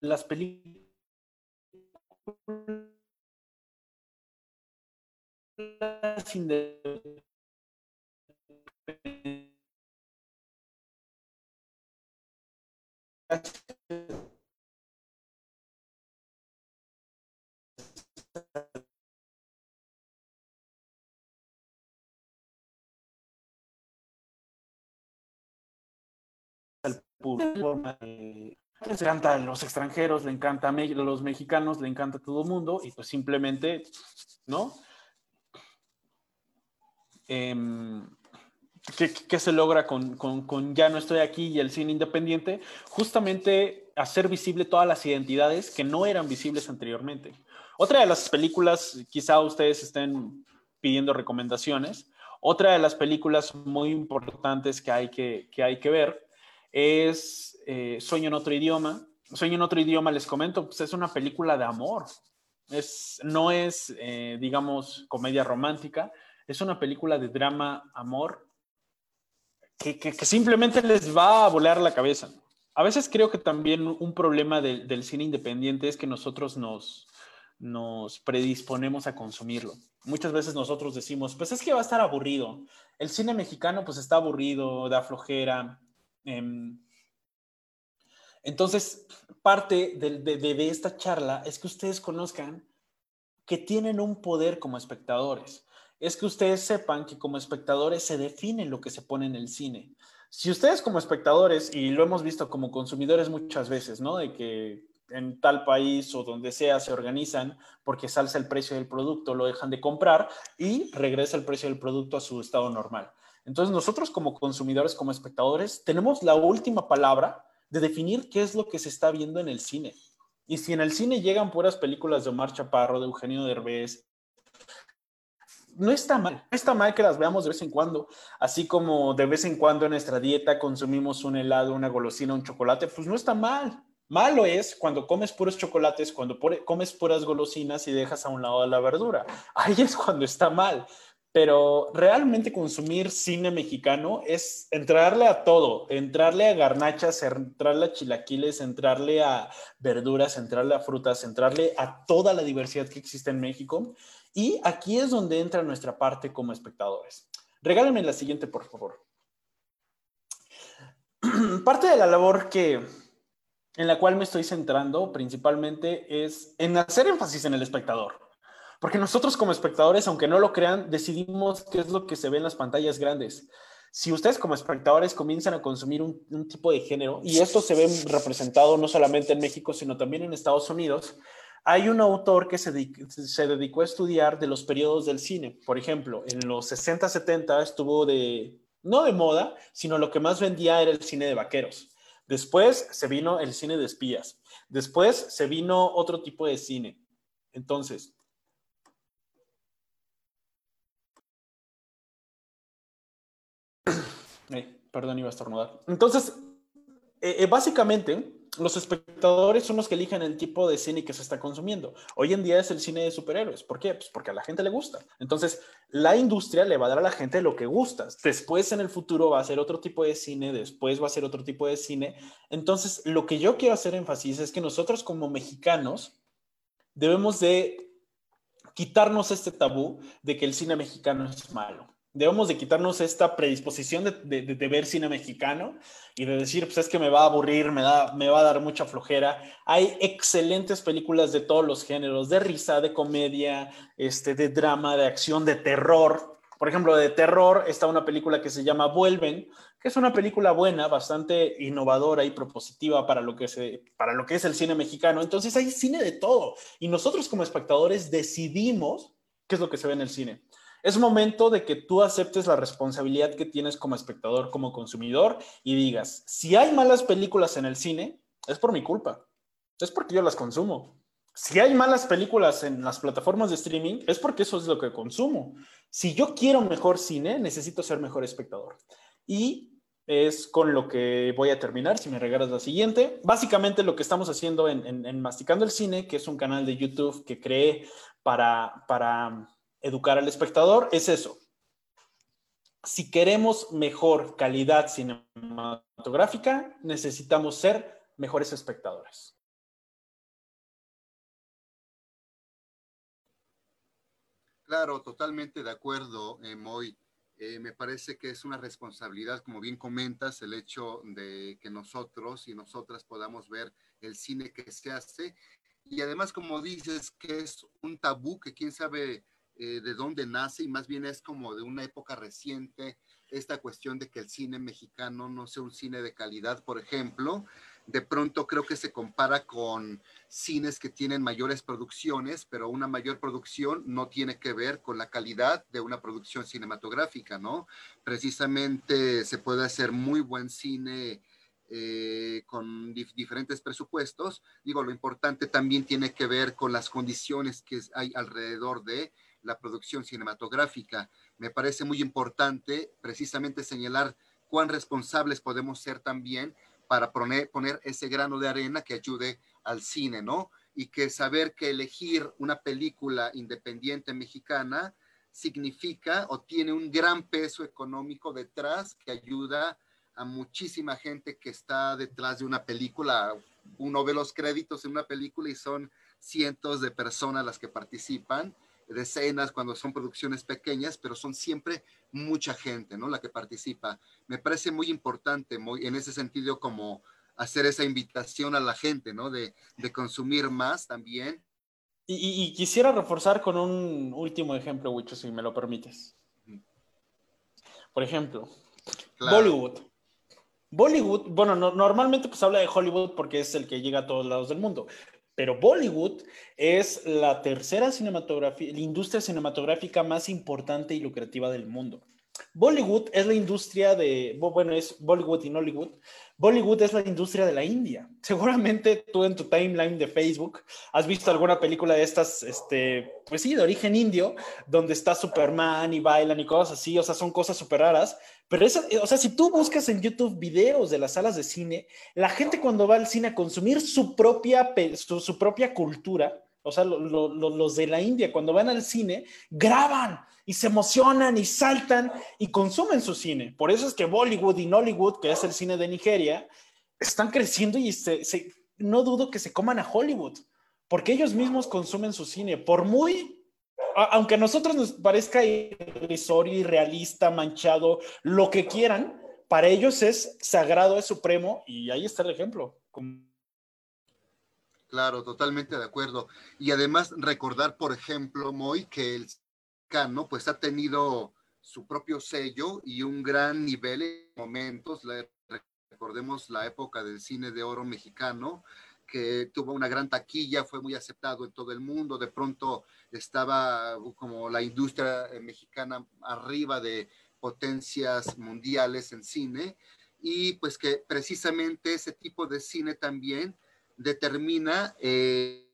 las películas les encanta a los extranjeros, le encanta a los mexicanos, le encanta a todo el mundo y pues simplemente, ¿no? Em, ¿qué, se logra con, con, Ya no estoy aquí y el cine independiente? Justamente hacer visible todas las identidades que no eran visibles anteriormente. Otra de las películas, quizá ustedes estén pidiendo recomendaciones, otra de las películas muy importantes que hay que, que hay que ver es eh, Sueño en otro idioma. Sueño en otro idioma, les comento, pues es una película de amor. Es, no es, eh, digamos, comedia romántica, es una película de drama, amor, que, simplemente les va a volar la cabeza. A veces creo que también un problema del cine independiente es que nosotros nos, nos predisponemos a consumirlo. Muchas veces nosotros decimos, pues es que va a estar aburrido. El cine mexicano pues está aburrido, da flojera, Em, entonces, parte de, esta charla es que ustedes conozcan que tienen un poder como espectadores. Es que ustedes sepan que como espectadores se define lo que se pone en el cine. Si ustedes como espectadores, y lo hemos visto como consumidores muchas veces, ¿no? De que en tal país o donde sea se organizan porque salsa el precio del producto, lo dejan de comprar y regresa el precio del producto a su estado normal. Entonces nosotros como consumidores, como espectadores, tenemos la última palabra de definir qué es lo que se está viendo en el cine. Y si en el cine llegan puras películas de Omar Chaparro, de Eugenio Derbez, no está mal, no está mal que las veamos de vez en cuando, así como de vez en cuando en nuestra dieta consumimos un helado, una golosina, un chocolate, pues no está mal. Malo es cuando comes puros chocolates, cuando comes puras golosinas y dejas a un lado la verdura. Ahí es cuando está mal. Pero realmente consumir cine mexicano es entrarle a todo, entrarle a garnachas, entrarle a chilaquiles, entrarle a verduras, entrarle a frutas, entrarle a toda la diversidad que existe en México. Y aquí es donde entra nuestra parte como espectadores. Regálenme la siguiente, por favor. Parte de la labor que en la cual me estoy centrando principalmente es en hacer énfasis en el espectador. Porque nosotros como espectadores, aunque no lo crean, decidimos qué es lo que se ve en las pantallas grandes. Si ustedes como espectadores comienzan a consumir un, tipo de género, y esto se ve representado no solamente en México, sino también en Estados Unidos, hay un autor que se, dedicó a estudiar de los periodos del cine. Por ejemplo, en los 60, 70 estuvo de, no de moda, sino lo que más vendía era el cine de vaqueros. Después se vino el cine de espías. Después se vino otro tipo de cine. Entonces, perdón, iba a estornudar. Entonces, eh, eh, básicamente, los espectadores son los que eligen el tipo de cine que se está consumiendo. Hoy en día es el cine de superhéroes. ¿Por qué? Pues porque a la gente le gusta. Entonces, la industria le va a dar a la gente lo que gusta. Después, en el futuro, va a ser otro tipo de cine, después va a ser otro tipo de cine. Entonces, lo que yo quiero hacer énfasis es que nosotros como mexicanos debemos de quitarnos este tabú de que el cine mexicano es malo debemos de quitarnos esta predisposición de, de, ver cine mexicano y de decir, pues es que me va a aburrir, me, da, me va a dar mucha flojera. Hay excelentes películas de todos los géneros, de risa, de comedia, este, de drama, de acción, de terror. Por ejemplo, de terror está una película que se llama Vuelven, que es una película buena, bastante innovadora y propositiva para lo que, se, para lo que es el cine mexicano. Entonces hay cine de todo y nosotros como espectadores decidimos qué es lo que se ve en el cine. Es momento de que tú aceptes la responsabilidad que tienes como espectador, como consumidor y digas, si hay malas películas en el cine, es por mi culpa. Es porque yo las consumo. Si hay malas películas en las plataformas de streaming, es porque eso es lo que consumo. Si yo quiero mejor cine, necesito ser mejor espectador. Y es con lo que voy a terminar, si me regalas la siguiente. Básicamente lo que estamos haciendo en, Masticando el Cine, que es un canal de YouTube que creé para, para educar al espectador es eso. Si queremos mejor calidad cinematográfica, necesitamos ser mejores espectadores. Claro, totalmente de acuerdo, eh, Moy. Eh, me parece que es una responsabilidad, como bien comentas, el hecho de que nosotros y nosotras podamos ver el cine que se hace. Y además, como dices, que es un tabú que quién sabe eh, de dónde nace y más bien es como de una época reciente esta cuestión de que el cine mexicano no sea un cine de calidad, por ejemplo. De pronto creo que se compara con cines que tienen mayores producciones, pero una mayor producción no tiene que ver con la calidad de una producción cinematográfica, ¿no? Precisamente se puede hacer muy buen cine eh, con diferentes presupuestos. Digo, lo importante también tiene que ver con las condiciones que hay alrededor de la producción cinematográfica. Me parece muy importante precisamente señalar cuán responsables podemos ser también para poner, poner ese grano de arena que ayude al cine, ¿no? Y que saber que elegir una película independiente mexicana significa o tiene un gran peso económico detrás que ayuda a muchísima gente que está detrás de una película. Uno ve los créditos en una película y son cientos de personas las que participan decenas cuando son producciones pequeñas, pero son siempre mucha gente, ¿no? La que participa. Me parece muy importante, muy, en ese sentido, como hacer esa invitación a la gente, ¿no? De, consumir más también. Y, quisiera reforzar con un último ejemplo, Wicho, si me lo permites. Por ejemplo, Bollywood. Bollywood, bueno, normalmente pues habla de Hollywood porque es el que llega a todos lados del mundo, pero Bollywood es la tercera cinematografía, la industria cinematográfica más importante y lucrativa del mundo. Bollywood es la industria de, bueno, es Bollywood y Nollywood. Bollywood es la industria de la India. Seguramente tú en tu timeline de Facebook has visto alguna película de estas, este, pues sí, de origen indio, donde está Superman y bailan y cosas así, o sea, son cosas súper raras. Pero eso, o sea, si tú buscas en YouTube videos de las salas de cine, la gente cuando va al cine a consumir su propia, su propia cultura, o sea, los de la India, cuando van al cine, graban y se emocionan y saltan y consumen su cine. Por eso es que Bollywood y Nollywood, que es el cine de Nigeria, están creciendo y no dudo que se coman a Hollywood, porque ellos mismos consumen su cine. Por muy, aunque a nosotros nos parezca irrisorio, irrealista, manchado, lo que quieran, para ellos es sagrado, es supremo y ahí está el ejemplo. Claro, totalmente de acuerdo. Y además recordar, por ejemplo, Moy, que el Cano pues ha tenido su propio sello y un gran nivel en momentos. Recordemos la época del cine de oro mexicano, que tuvo una gran taquilla, fue muy aceptado en todo el mundo. De pronto estaba como la industria mexicana arriba de potencias mundiales en cine. Y pues que precisamente ese tipo de cine también determina eh,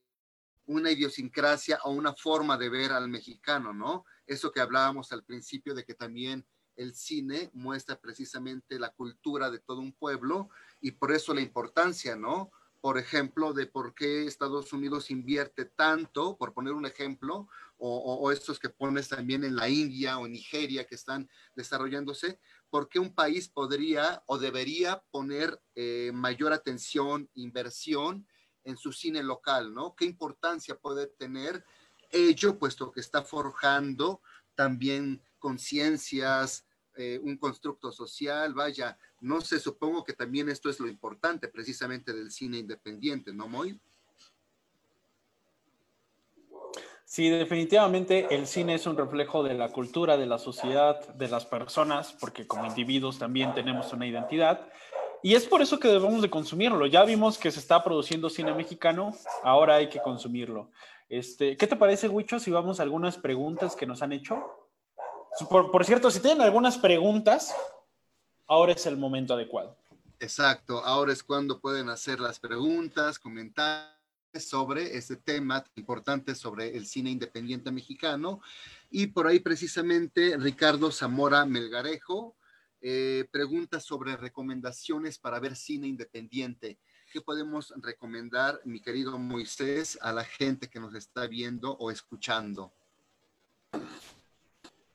una idiosincrasia o una forma de ver al mexicano, ¿no? Eso que hablábamos al principio de que también el cine muestra precisamente la cultura de todo un pueblo y por eso la importancia, ¿no? Por ejemplo, de por qué Estados Unidos invierte tanto, por poner un ejemplo, o, estos que pones también en la India o Nigeria que están desarrollándose, ¿por qué un país podría o debería poner eh, mayor atención, inversión en su cine local, ¿no? ¿Qué importancia puede tener ello, puesto que está forjando también conciencias, eh, un constructo social, vaya, no sé, supongo que también esto es lo importante precisamente del cine independiente, ¿no, Moy? Sí, definitivamente el cine es un reflejo de la cultura, de la sociedad, de las personas, porque como individuos también tenemos una identidad. Y es por eso que debemos de consumirlo. Ya vimos que se está produciendo cine mexicano, ahora hay que consumirlo. Este, ¿Qué te parece, Huicho, si vamos a algunas preguntas que nos han hecho? Por, cierto, si tienen algunas preguntas, ahora es el momento adecuado. Exacto, ahora es cuando pueden hacer las preguntas, comentar sobre este tema importante sobre el cine independiente mexicano. Y por ahí precisamente Ricardo Zamora Melgarejo eh, pregunta sobre recomendaciones para ver cine independiente. ¿Qué podemos recomendar, mi querido Moisés, a la gente que nos está viendo o escuchando?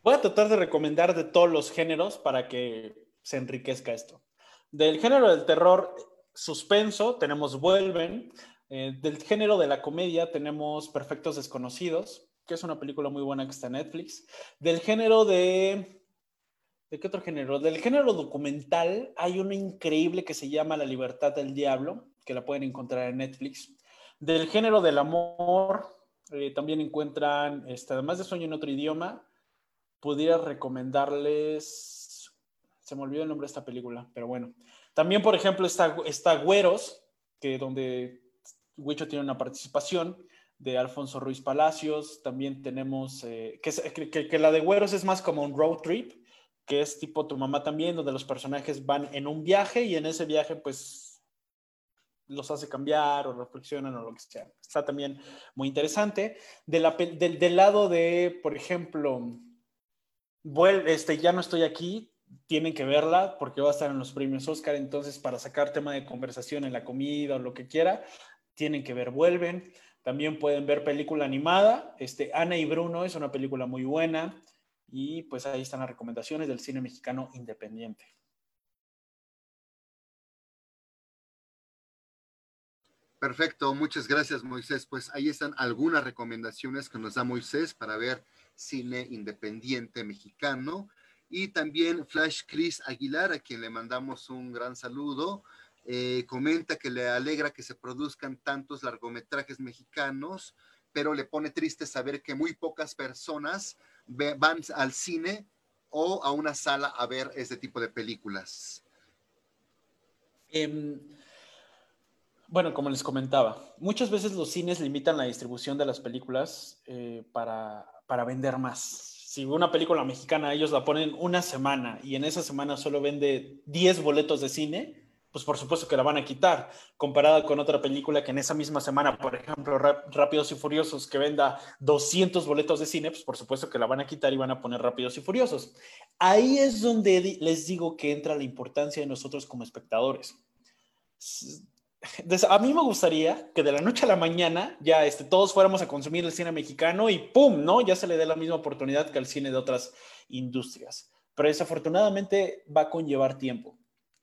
Voy a tratar de recomendar de todos los géneros para que se enriquezca esto. Del género del terror suspenso tenemos Vuelven, eh, del género de la comedia tenemos Perfectos Desconocidos, que es una película muy buena que está en Netflix. Del género de... ¿De qué otro género? Del género documental hay una increíble que se llama La Libertad del Diablo, que la pueden encontrar en Netflix. Del género del amor eh, también encuentran, este, además de Sueño en otro idioma, pudiera recomendarles... Se me olvidó el nombre de esta película, pero bueno. También, por ejemplo, está, está Güeros, que donde Huicho tiene una participación de Alfonso Ruiz Palacios, también tenemos, eh, que, que, la de Güeros es más como un road trip, que es tipo Tu mamá también, donde los personajes van en un viaje y en ese viaje pues los hace cambiar o reflexionan o lo que sea. Está también muy interesante. De la, del, del lado de, por ejemplo, este, ya no estoy aquí, tienen que verla porque va a estar en los premios Oscar, entonces para sacar tema de conversación en la comida o lo que quiera, tienen que ver Vuelven. También pueden ver película animada. Este, Ana y Bruno es una película muy buena. Y pues ahí están las recomendaciones del cine mexicano independiente. Perfecto, muchas gracias Moisés. Pues ahí están algunas recomendaciones que nos da Moisés para ver cine independiente mexicano. Y también Flash Chris Aguilar, a quien le mandamos un gran saludo. Eh, comenta que le alegra que se produzcan tantos largometrajes mexicanos, pero le pone triste saber que muy pocas personas van al cine o a una sala a ver este tipo de películas. Em, bueno, como les comentaba, muchas veces los cines limitan la distribución de las películas eh, para, para vender más si una película mexicana ellos la ponen una semana y en esa semana solo vende 10 boletos de cine, pues por supuesto que la van a quitar, comparada con otra película que en esa misma semana, por ejemplo, Rápidos y Furiosos, que venda 200 boletos de cine, pues por supuesto que la van a quitar y van a poner Rápidos y Furiosos. Ahí es donde les digo que entra la importancia de nosotros como espectadores. A mí me gustaría que de la noche a la mañana ya este, todos fuéramos a consumir el cine mexicano y ¡pum! ¿no? Ya se le dé la misma oportunidad que al cine de otras industrias. Pero desafortunadamente va a conllevar tiempo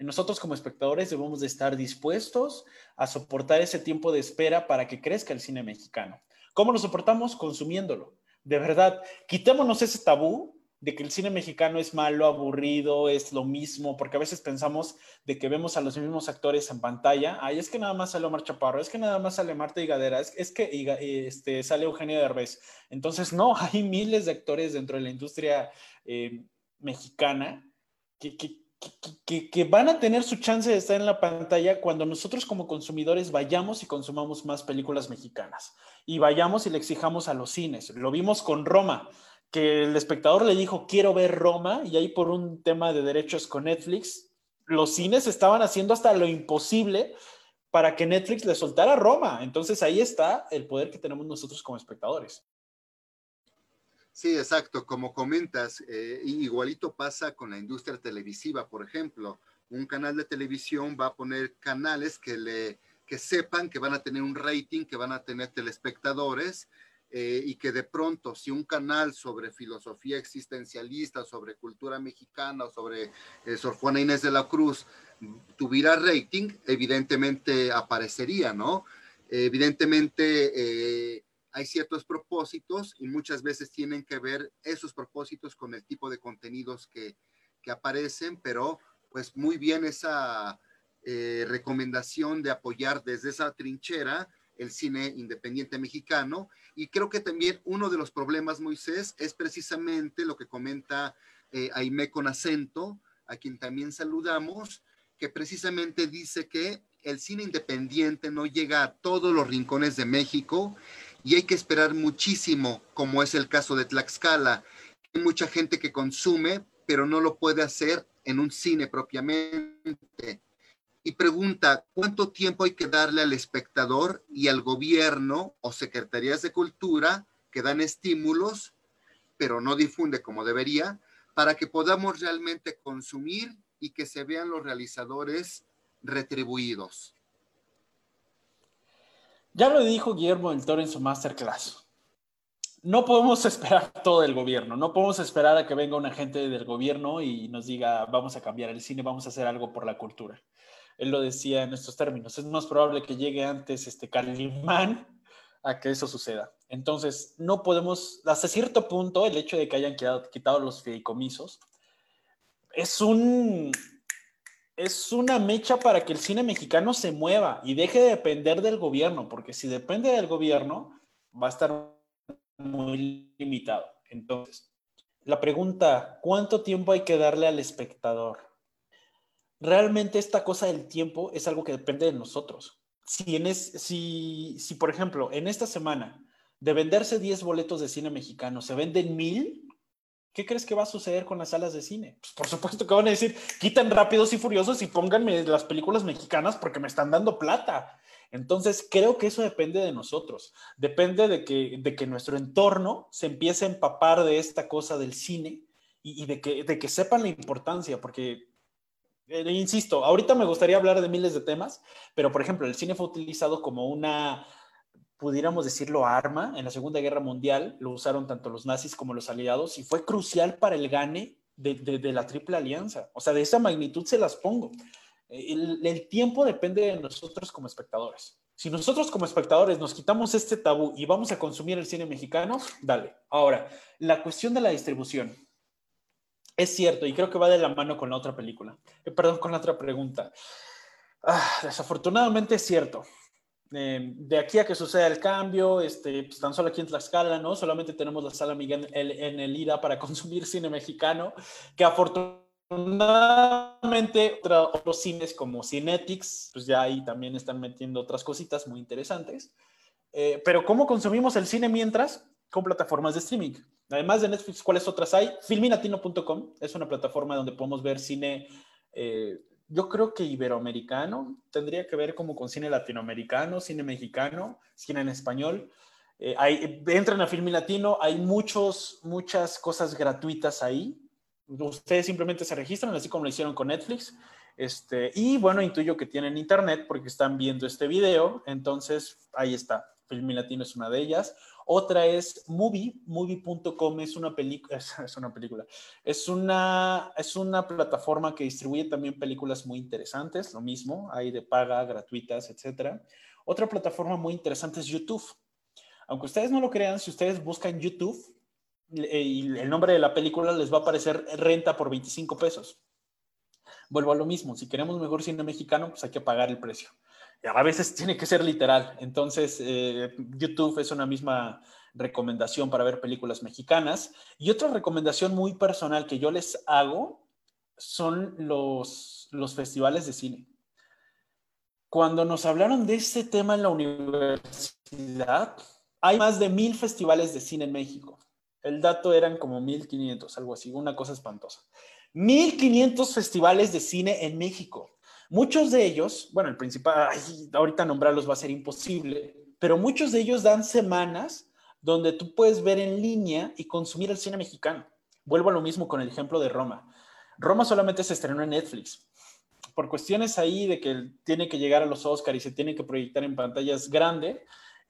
nosotros como espectadores debemos de estar dispuestos a soportar ese tiempo de espera para que crezca el cine mexicano. ¿Cómo lo soportamos? Consumiéndolo. De verdad, quitémonos ese tabú de que el cine mexicano es malo, aburrido, es lo mismo, porque a veces pensamos de que vemos a los mismos actores en pantalla. Ay, es que nada más sale Omar Chaparro, es que nada más sale Marta Higadera, es, que este, sale Eugenio Derbez. Entonces, no, hay miles de actores dentro de la industria eh, mexicana que, que, que, van a tener su chance de estar en la pantalla cuando nosotros como consumidores vayamos y consumamos más películas mexicanas y vayamos y le exijamos a los cines. Lo vimos con Roma, que el espectador le dijo, quiero ver Roma, y ahí por un tema de derechos con Netflix, los cines estaban haciendo hasta lo imposible para que Netflix le soltara Roma. Entonces ahí está el poder que tenemos nosotros como espectadores. Sí, exacto. Como comentas, eh, igualito pasa con la industria televisiva, por ejemplo. Un canal de televisión va a poner canales que, le, que sepan que van a tener un rating, que van a tener telespectadores eh, y que de pronto si un canal sobre filosofía existencialista, sobre cultura mexicana o sobre eh, Sor Juana Inés de la Cruz tuviera rating, evidentemente aparecería, ¿no? evidentemente hay ciertos propósitos y muchas veces tienen que ver esos propósitos con el tipo de contenidos que, aparecen, pero pues muy bien esa eh, recomendación de apoyar desde esa trinchera el cine independiente mexicano. Y creo que también uno de los problemas, Moisés, es precisamente lo que comenta eh, con acento, a quien también saludamos, que precisamente dice que el cine independiente no llega a todos los rincones de México y hay que esperar muchísimo, como es el caso de Tlaxcala. Hay mucha gente que consume, pero no lo puede hacer en un cine propiamente. Y pregunta, ¿cuánto tiempo hay que darle al espectador y al gobierno o secretarías de cultura que dan estímulos, pero no difunde como debería, para que podamos realmente consumir y que se vean los realizadores retribuidos? Ya lo dijo Guillermo del Toro en su masterclass. No podemos esperar todo el gobierno, no podemos esperar a que venga un agente del gobierno y nos diga vamos a cambiar el cine, vamos a hacer algo por la cultura. Él lo decía en estos términos. Es más probable que llegue antes este Calimán a que eso suceda. Entonces, no podemos, hasta cierto punto, el hecho de que hayan quitado, quitado los fideicomisos es un, es una mecha para que el cine mexicano se mueva y deje de depender del gobierno, porque si depende del gobierno, va a estar muy limitado. Entonces, la pregunta, ¿cuánto tiempo hay que darle al espectador? Realmente esta cosa del tiempo es algo que depende de nosotros. Si, en si, si por ejemplo, en esta semana, de venderse 10 boletos de cine mexicano, se venden mil, ¿Qué crees que va a suceder con las salas de cine? Pues por supuesto que van a decir, quiten rápidos y furiosos y pónganme las películas mexicanas porque me están dando plata. Entonces, creo que eso depende de nosotros. Depende de que, de que nuestro entorno se empiece a empapar de esta cosa del cine y, de, que, de que sepan la importancia, porque, eh, insisto, ahorita me gustaría hablar de miles de temas, pero por ejemplo, el cine fue utilizado como una pudiéramos decirlo, arma en la Segunda Guerra Mundial, lo usaron tanto los nazis como los aliados y fue crucial para el gane de, la Triple Alianza. O sea, de esa magnitud se las pongo. El, tiempo depende de nosotros como espectadores. Si nosotros como espectadores nos quitamos este tabú y vamos a consumir el cine mexicano, dale. Ahora, la cuestión de la distribución. Es cierto, y creo que va de la mano con la otra película. Eh, perdón, con la otra pregunta. Ah, desafortunadamente es cierto. Eh, de aquí a que suceda el cambio, este, pues tan solo aquí en Tlaxcala, ¿no? Solamente tenemos la sala Miguel en el IRA para consumir cine mexicano, que afortunadamente otros cines como Cinetics, pues ya ahí también están metiendo otras cositas muy interesantes. Eh, pero ¿cómo consumimos el cine mientras? Con plataformas de streaming. Además de Netflix, ¿cuáles otras hay? Filminatino.com es una plataforma donde podemos ver cine, eh, yo creo que iberoamericano, tendría que ver como con cine latinoamericano, cine mexicano, cine en español. Eh, entran a Filminatino, hay muchos, muchas cosas gratuitas ahí. Ustedes simplemente se registran, así como lo hicieron con Netflix. Este, y bueno, intuyo que tienen internet porque están viendo este video, entonces ahí está. Filminatino es una de ellas. Otra es Movie, movie.com es una película, es, una película, es una, es una plataforma que distribuye también películas muy interesantes, lo mismo, hay de paga, gratuitas, etc. Otra plataforma muy interesante es YouTube. Aunque ustedes no lo crean, si ustedes buscan YouTube eh, y el nombre de la película les va a aparecer renta por 25 pesos. Vuelvo a lo mismo, si queremos mejor cine mexicano, pues hay que pagar el precio a veces tiene que ser literal. Entonces, eh, YouTube es una misma recomendación para ver películas mexicanas. Y otra recomendación muy personal que yo les hago son los, los festivales de cine. Cuando nos hablaron de este tema en la universidad, hay más de mil festivales de cine en México. El dato eran como 1500, algo así, una cosa espantosa. 1500 festivales de cine en México. Muchos de ellos, bueno, el principal, ahorita nombrarlos va a ser imposible, pero muchos de ellos dan semanas donde tú puedes ver en línea y consumir el cine mexicano. Vuelvo a lo mismo con el ejemplo de Roma. Roma solamente se estrenó en Netflix. Por cuestiones ahí de que tiene que llegar a los Oscars y se tiene que proyectar en pantallas grandes,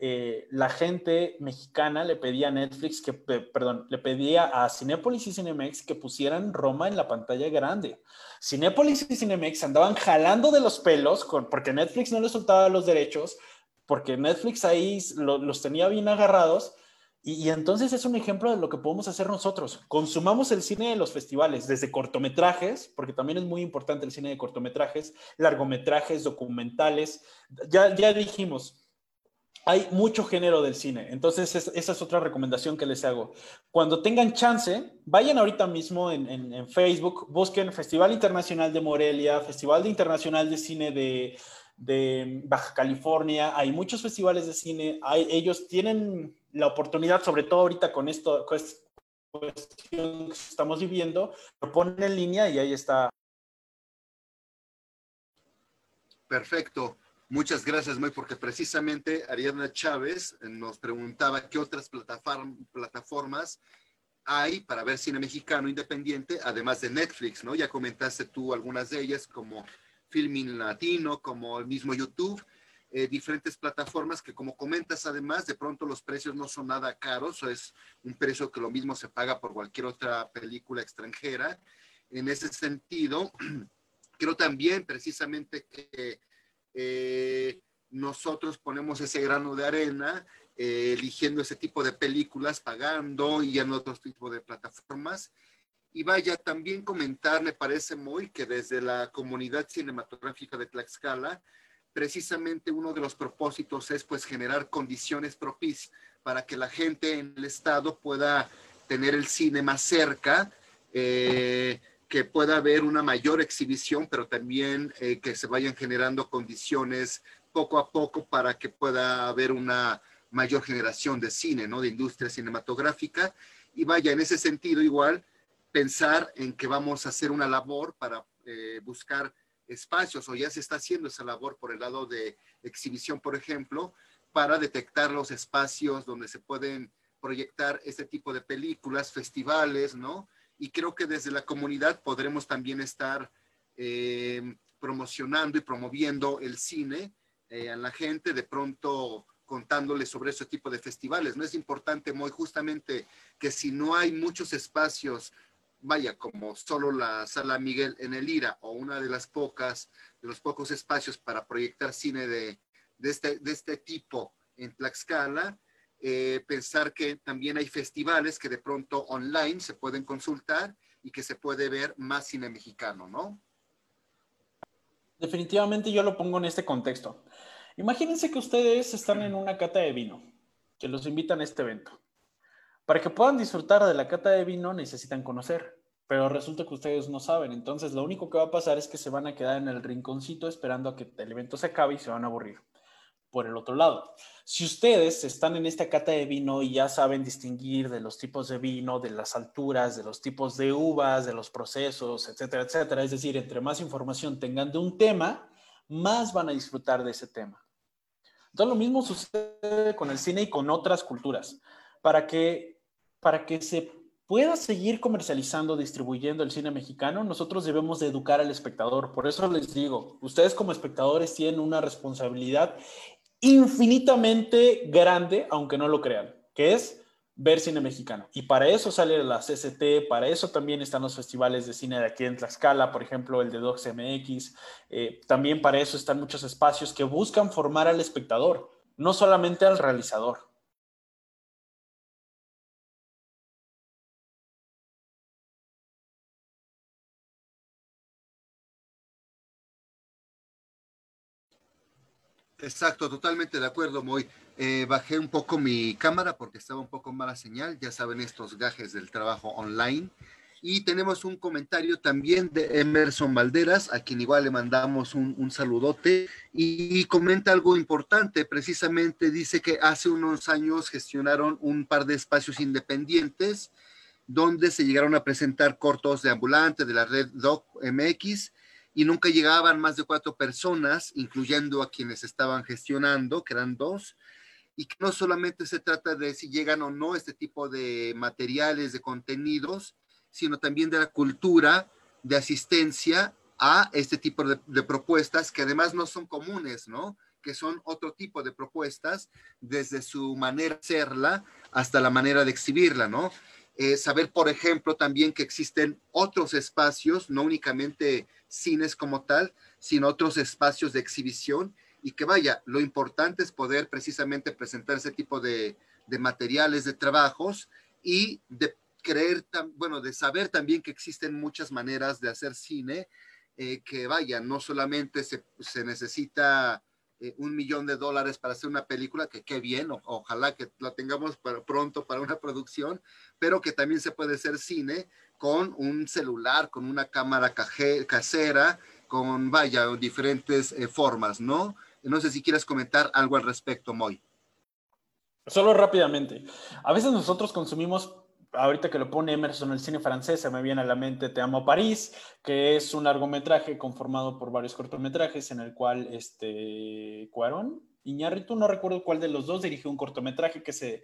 eh, la gente mexicana le pedía a Netflix que, perdón, le pedía a Cinépolis y Cinemex que pusieran Roma en la pantalla grande. Cinépolis y Cinemex andaban jalando de los pelos porque Netflix no les soltaba los derechos, porque Netflix ahí los tenía bien agarrados. Y, y, entonces es un ejemplo de lo que podemos hacer nosotros. Consumamos el cine de los festivales, desde cortometrajes, porque también es muy importante el cine de cortometrajes, largometrajes, documentales. Ya, ya dijimos, hay mucho género del cine. Entonces, esa es otra recomendación que les hago. Cuando tengan chance, vayan ahorita mismo en, Facebook, busquen Festival Internacional de Morelia, Festival Internacional de Cine de, Baja California. Hay muchos festivales de cine. ellos tienen la oportunidad, sobre todo ahorita con esto, cuestión que estamos viviendo, lo ponen en línea y ahí está. Perfecto. Muchas gracias, Moy, porque precisamente Ariadna Chávez nos preguntaba qué otras plataformas hay para ver cine mexicano independiente, además de Netflix, ¿no? Ya comentaste tú algunas de ellas, como Filmin Latino, como el mismo YouTube, eh, diferentes plataformas que, como comentas, además, de pronto los precios no son nada caros, o es un precio que lo mismo se paga por cualquier otra película extranjera. En ese sentido, creo también precisamente que eh, nosotros ponemos ese grano de arena, eh, eligiendo ese tipo de películas, pagando y en otros tipos de plataformas. Y vaya, también comentar, me parece muy que desde la comunidad cinematográfica de Tlaxcala, precisamente uno de los propósitos es pues generar condiciones propicias para que la gente en el estado pueda tener el cine más cerca, eh, que pueda haber una mayor exhibición, pero también eh, que se vayan generando condiciones poco a poco para que pueda haber una mayor generación de cine, ¿no? De industria cinematográfica. Y vaya, en ese sentido igual, pensar en que vamos a hacer una labor para eh, buscar espacios, o ya se está haciendo esa labor por el lado de exhibición, por ejemplo, para detectar los espacios donde se pueden proyectar este tipo de películas, festivales, ¿no? Y creo que desde la comunidad podremos también estar eh, promocionando y promoviendo el cine eh, a la gente, de pronto contándoles sobre ese tipo de festivales. No es importante, muy justamente, que si no hay muchos espacios, vaya, como solo la Sala Miguel en el IRA o una de las pocas, de los pocos espacios para proyectar cine de, de, este, de este tipo en Tlaxcala, eh, pensar que también hay festivales que de pronto online se pueden consultar y que se puede ver más cine mexicano, ¿no? Definitivamente yo lo pongo en este contexto. Imagínense que ustedes están en una cata de vino, que los invitan a este evento. Para que puedan disfrutar de la cata de vino necesitan conocer, pero resulta que ustedes no saben. Entonces lo único que va a pasar es que se van a quedar en el rinconcito esperando a que el evento se acabe y se van a aburrir. Por el otro lado. Si ustedes están en esta cata de vino y ya saben distinguir de los tipos de vino, de las alturas, de los tipos de uvas, de los procesos, etcétera, etcétera, es decir, entre más información tengan de un tema, más van a disfrutar de ese tema. Entonces, lo mismo sucede con el cine y con otras culturas. Para que, para que se pueda seguir comercializando, distribuyendo el cine mexicano, nosotros debemos de educar al espectador. Por eso les digo, ustedes como espectadores tienen una responsabilidad infinitamente grande, aunque no lo crean, que es ver cine mexicano. Y para eso sale la CCT, para eso también están los festivales de cine de aquí en Tlaxcala, por ejemplo, el de Docs MX. Eh, también para eso están muchos espacios que buscan formar al espectador, no solamente al realizador. Exacto, totalmente de acuerdo, Moy. Eh, bajé un poco mi cámara porque estaba un poco mala señal, ya saben estos gajes del trabajo online. Y tenemos un comentario también de Emerson Valderas, a quien igual le mandamos un, un saludote, y, comenta algo importante, precisamente dice que hace unos años gestionaron un par de espacios independientes donde se llegaron a presentar cortos de ambulante de la red Doc MX y nunca llegaban más de cuatro personas, incluyendo a quienes estaban gestionando, que eran dos, y que no solamente se trata de si llegan o no este tipo de materiales, de contenidos, sino también de la cultura de asistencia a este tipo de, propuestas que además no son comunes, ¿no? que son otro tipo de propuestas, desde su manera de hacerla hasta la manera de exhibirla, ¿no? Eh, saber, por ejemplo, también que existen otros espacios, no únicamente cines como tal, sino otros espacios de exhibición. Y que vaya, lo importante es poder precisamente presentar ese tipo de, materiales, de trabajos y de creer, bueno, de saber también que existen muchas maneras de hacer cine, eh, que vaya, no solamente se, se necesita eh, un millón de dólares para hacer una película, que qué bien, ojalá que la tengamos pronto para una producción, pero que también se puede hacer cine con un celular, con una cámara casera, con, vaya, diferentes eh, formas, ¿no? No sé si quieres comentar algo al respecto, Moy. Solo rápidamente. A veces nosotros consumimos ahorita que lo pone Emerson, el cine francés, se me viene a la mente Te amo París, que es un largometraje conformado por varios cortometrajes en el cual este Cuarón, Iñárritu, no recuerdo cuál de los dos, dirigió un cortometraje que, se,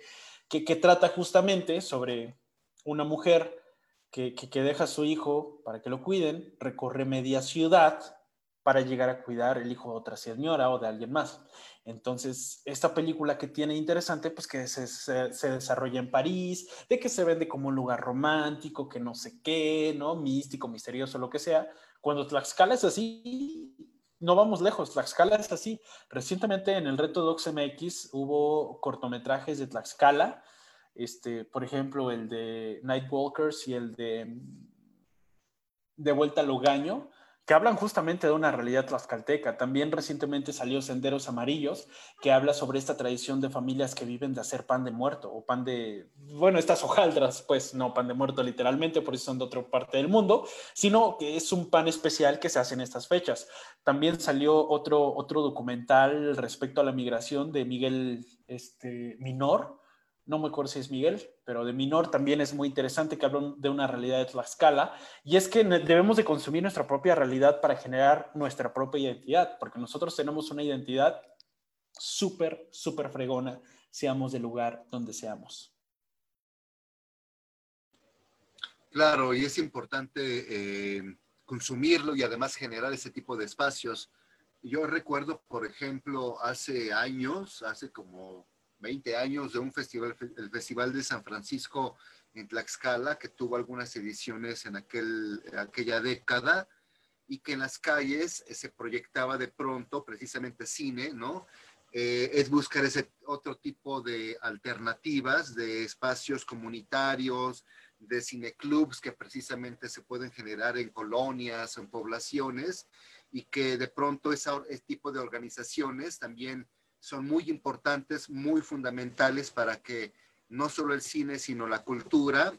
que, que trata justamente sobre una mujer que, deja a su hijo para que lo cuiden, recorre media ciudad para llegar a cuidar el hijo de otra señora o de alguien más. Entonces, esta película que tiene interesante, pues que se, se, desarrolla en París, de que se vende como un lugar romántico, que no sé qué, ¿no? Místico, misterioso, lo que sea. Cuando Tlaxcala es así, no vamos lejos, Tlaxcala es así. Recientemente en el reto Docs MX hubo cortometrajes de Tlaxcala, este, por ejemplo, el de Nightwalkers y el de De Vuelta a Logaño, que hablan justamente de una realidad tlaxcalteca. También recientemente salió Senderos Amarillos, que habla sobre esta tradición de familias que viven de hacer pan de muerto o pan de, bueno, estas hojaldras, pues no pan de muerto literalmente, por eso son de otra parte del mundo, sino que es un pan especial que se hace en estas fechas. También salió otro, otro documental respecto a la migración de Miguel este, Minor, no me acuerdo si es Miguel, pero de Minor también es muy interesante que hablan de una realidad de Tlaxcala, y es que debemos de consumir nuestra propia realidad para generar nuestra propia identidad, porque nosotros tenemos una identidad súper, súper fregona, seamos del lugar donde seamos. Claro, y es importante eh, consumirlo y además generar ese tipo de espacios. Yo recuerdo, por ejemplo, hace años, hace como 20 años de un festival, el Festival de San Francisco en Tlaxcala, que tuvo algunas ediciones en aquel, aquella década y que en las calles se proyectaba de pronto precisamente cine, ¿no? Eh, es buscar ese otro tipo de alternativas, de espacios comunitarios, de cineclubs que precisamente se pueden generar en colonias, en poblaciones, y que de pronto ese tipo de organizaciones también son muy importantes, muy fundamentales para que no solo el cine, sino la cultura,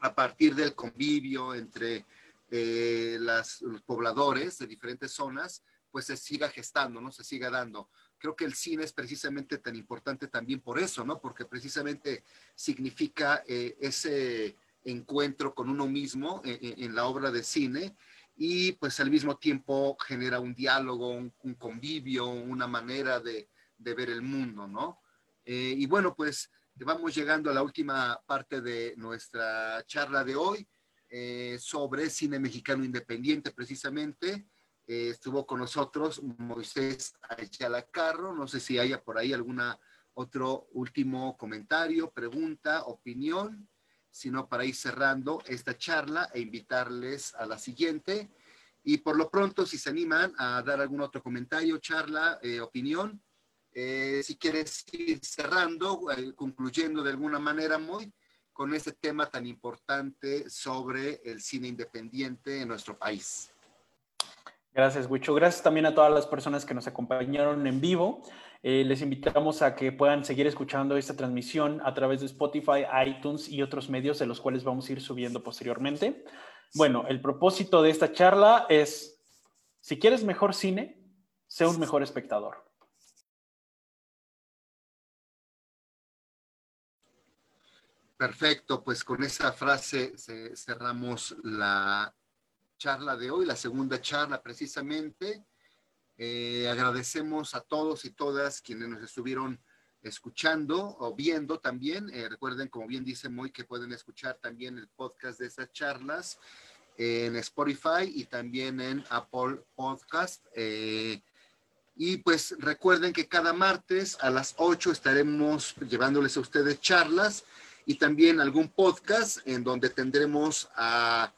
a partir del convivio entre eh, los pobladores de diferentes zonas, pues se siga gestando, ¿no? Se siga dando. creo que el cine es precisamente tan importante también por eso, ¿no? Porque precisamente significa eh, ese encuentro con uno mismo en, la obra de cine y pues al mismo tiempo genera un diálogo, un, convivio, una manera de, ver el mundo, ¿no? Eh, y bueno, pues vamos llegando a la última parte de nuestra charla de hoy eh, sobre cine mexicano independiente precisamente. Eh, estuvo con nosotros Moisés Ayala Carro. No sé si haya por ahí alguna otro último comentario, pregunta, opinión, sino para ir cerrando esta charla e invitarles a la siguiente. Y por lo pronto, si se animan a dar algún otro comentario, charla, opinión, eh, si quieres ir cerrando, concluyendo de alguna manera, muy con este tema tan importante sobre el cine independiente en nuestro país. Gracias, Wicho. Gracias también a todas las personas que nos acompañaron en vivo. Eh, les invitamos a que puedan seguir escuchando esta transmisión a través de Spotify, iTunes y otros medios de los cuales vamos a ir subiendo posteriormente. Bueno, el propósito de esta charla es, si quieres mejor cine, sé un mejor espectador. Perfecto, pues con esa frase cerramos la charla de hoy, la segunda charla precisamente. Eh, agradecemos a todos y todas quienes nos estuvieron escuchando o viendo también. Eh, recuerden, como bien dice Moy, que pueden escuchar también el podcast de esas charlas en Spotify y también en Apple Podcast. Eh, y pues recuerden que cada martes a las 8 estaremos llevándoles a ustedes charlas y también algún podcast en donde tendremos a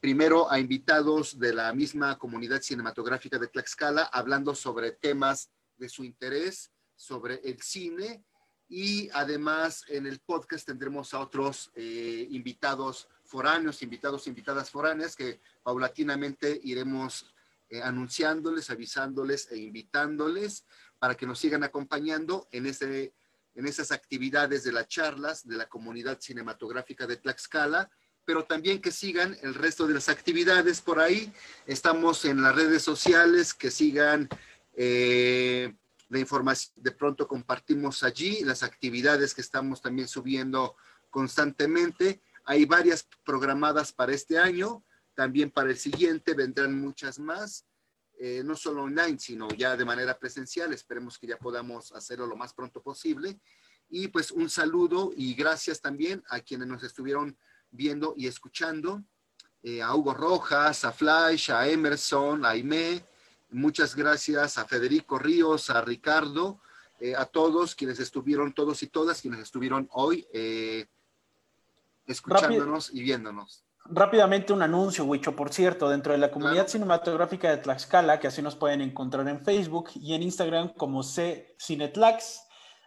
primero a invitados de la misma comunidad cinematográfica de Tlaxcala, hablando sobre temas de su interés, sobre el cine, y además en el podcast tendremos a otros eh, invitados foráneos, invitados, invitadas foráneas, que paulatinamente iremos eh, anunciándoles, avisándoles e invitándoles para que nos sigan acompañando en, ese, en esas actividades de las charlas de la comunidad cinematográfica de Tlaxcala pero también que sigan el resto de las actividades por ahí. Estamos en las redes sociales, que sigan eh, la información, de pronto compartimos allí las actividades que estamos también subiendo constantemente. Hay varias programadas para este año, también para el siguiente vendrán muchas más. Eh, no solo online, sino ya de manera presencial. Esperemos que ya podamos hacerlo lo más pronto posible. Y pues un saludo y gracias también a quienes nos estuvieron viendo y escuchando, eh, a Hugo Rojas, a Flash, a Emerson, a Aime, muchas gracias a Federico Ríos, a Ricardo, eh, a todos quienes estuvieron, todos y todas quienes estuvieron hoy escuchándonos y viéndonos. Rápidamente un anuncio, Wicho, por cierto, dentro de la comunidad cinematográfica de Tlaxcala, que así nos pueden encontrar en Facebook y en Instagram como C Cinetlax.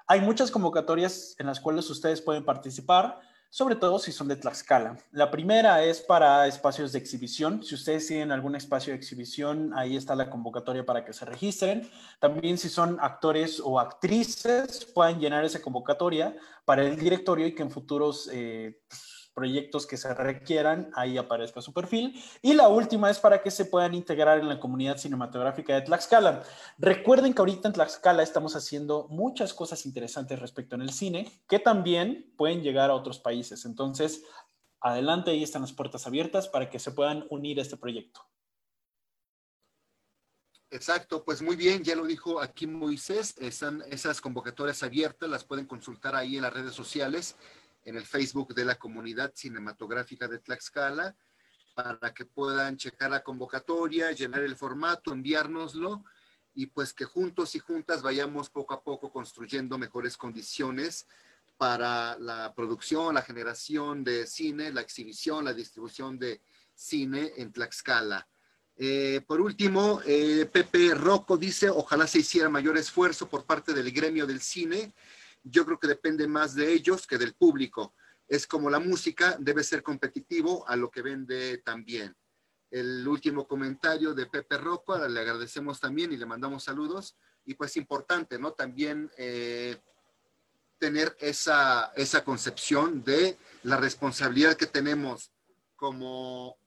Hay muchas convocatorias en las cuales ustedes pueden participar sobre todo si son de Tlaxcala. La primera es para espacios de exhibición. Si ustedes tienen algún espacio de exhibición, ahí está la convocatoria para que se registren. También si son actores o actrices, pueden llenar esa convocatoria para el directorio y que en futuros... Eh, proyectos que se requieran, ahí aparezca su perfil. Y la última es para que se puedan integrar en la comunidad cinematográfica de Tlaxcala. Recuerden que ahorita en Tlaxcala estamos haciendo muchas cosas interesantes respecto en el cine, que también pueden llegar a otros países. Entonces, adelante, ahí están las puertas abiertas para que se puedan unir a este proyecto. Exacto, pues muy bien, ya lo dijo aquí Moisés, están esas convocatorias abiertas, las pueden consultar ahí en las redes sociales en el Facebook de la comunidad cinematográfica de Tlaxcala para que puedan checar la convocatoria, llenar el formato, enviárnoslo y pues que juntos y juntas vayamos poco a poco construyendo mejores condiciones para la producción, la generación de cine, la exhibición, la distribución de cine en Tlaxcala. Eh, por último, eh, Pepe Rocco dice, ojalá se hiciera mayor esfuerzo por parte del gremio del cine yo creo que depende más de ellos que del público. Es como la música, debe ser competitivo a lo que vende también. El último comentario de Pepe Rocco, le agradecemos también y le mandamos saludos. Y pues importante, ¿no? También eh, tener esa, esa concepción de la responsabilidad que tenemos como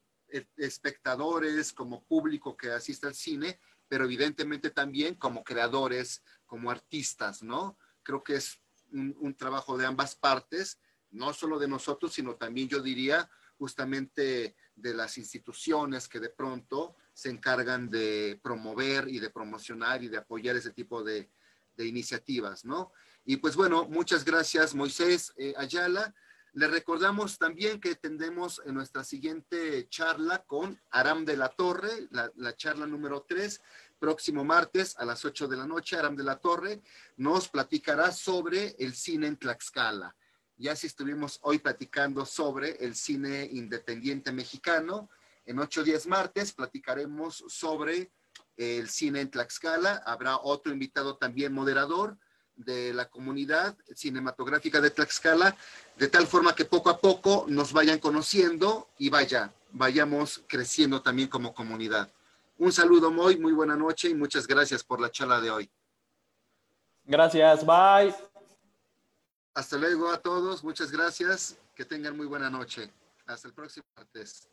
espectadores, como público que asiste al cine, pero evidentemente también como creadores, como artistas, ¿no? Creo que es un, trabajo de ambas partes, no solo de nosotros, sino también yo diría justamente de las instituciones que de pronto se encargan de promover y de promocionar y de apoyar ese tipo de, de iniciativas, ¿no? Y pues bueno, muchas gracias Moisés eh, Ayala. Le recordamos también que tendremos en nuestra siguiente charla con Aram de la Torre, la, la charla número 3, próximo martes a las 8 de la noche. Aram de la Torre nos platicará sobre el cine en Tlaxcala. Ya si estuvimos hoy platicando sobre el cine independiente mexicano. En 8 días martes platicaremos sobre el cine en Tlaxcala. Habrá otro invitado también moderador de la comunidad cinematográfica de Tlaxcala, de tal forma que poco a poco nos vayan conociendo y vaya, vayamos creciendo también como comunidad. Un saludo muy, muy buena noche y muchas gracias por la charla de hoy. Gracias, bye. Hasta luego a todos, muchas gracias, que tengan muy buena noche. Hasta el próximo martes.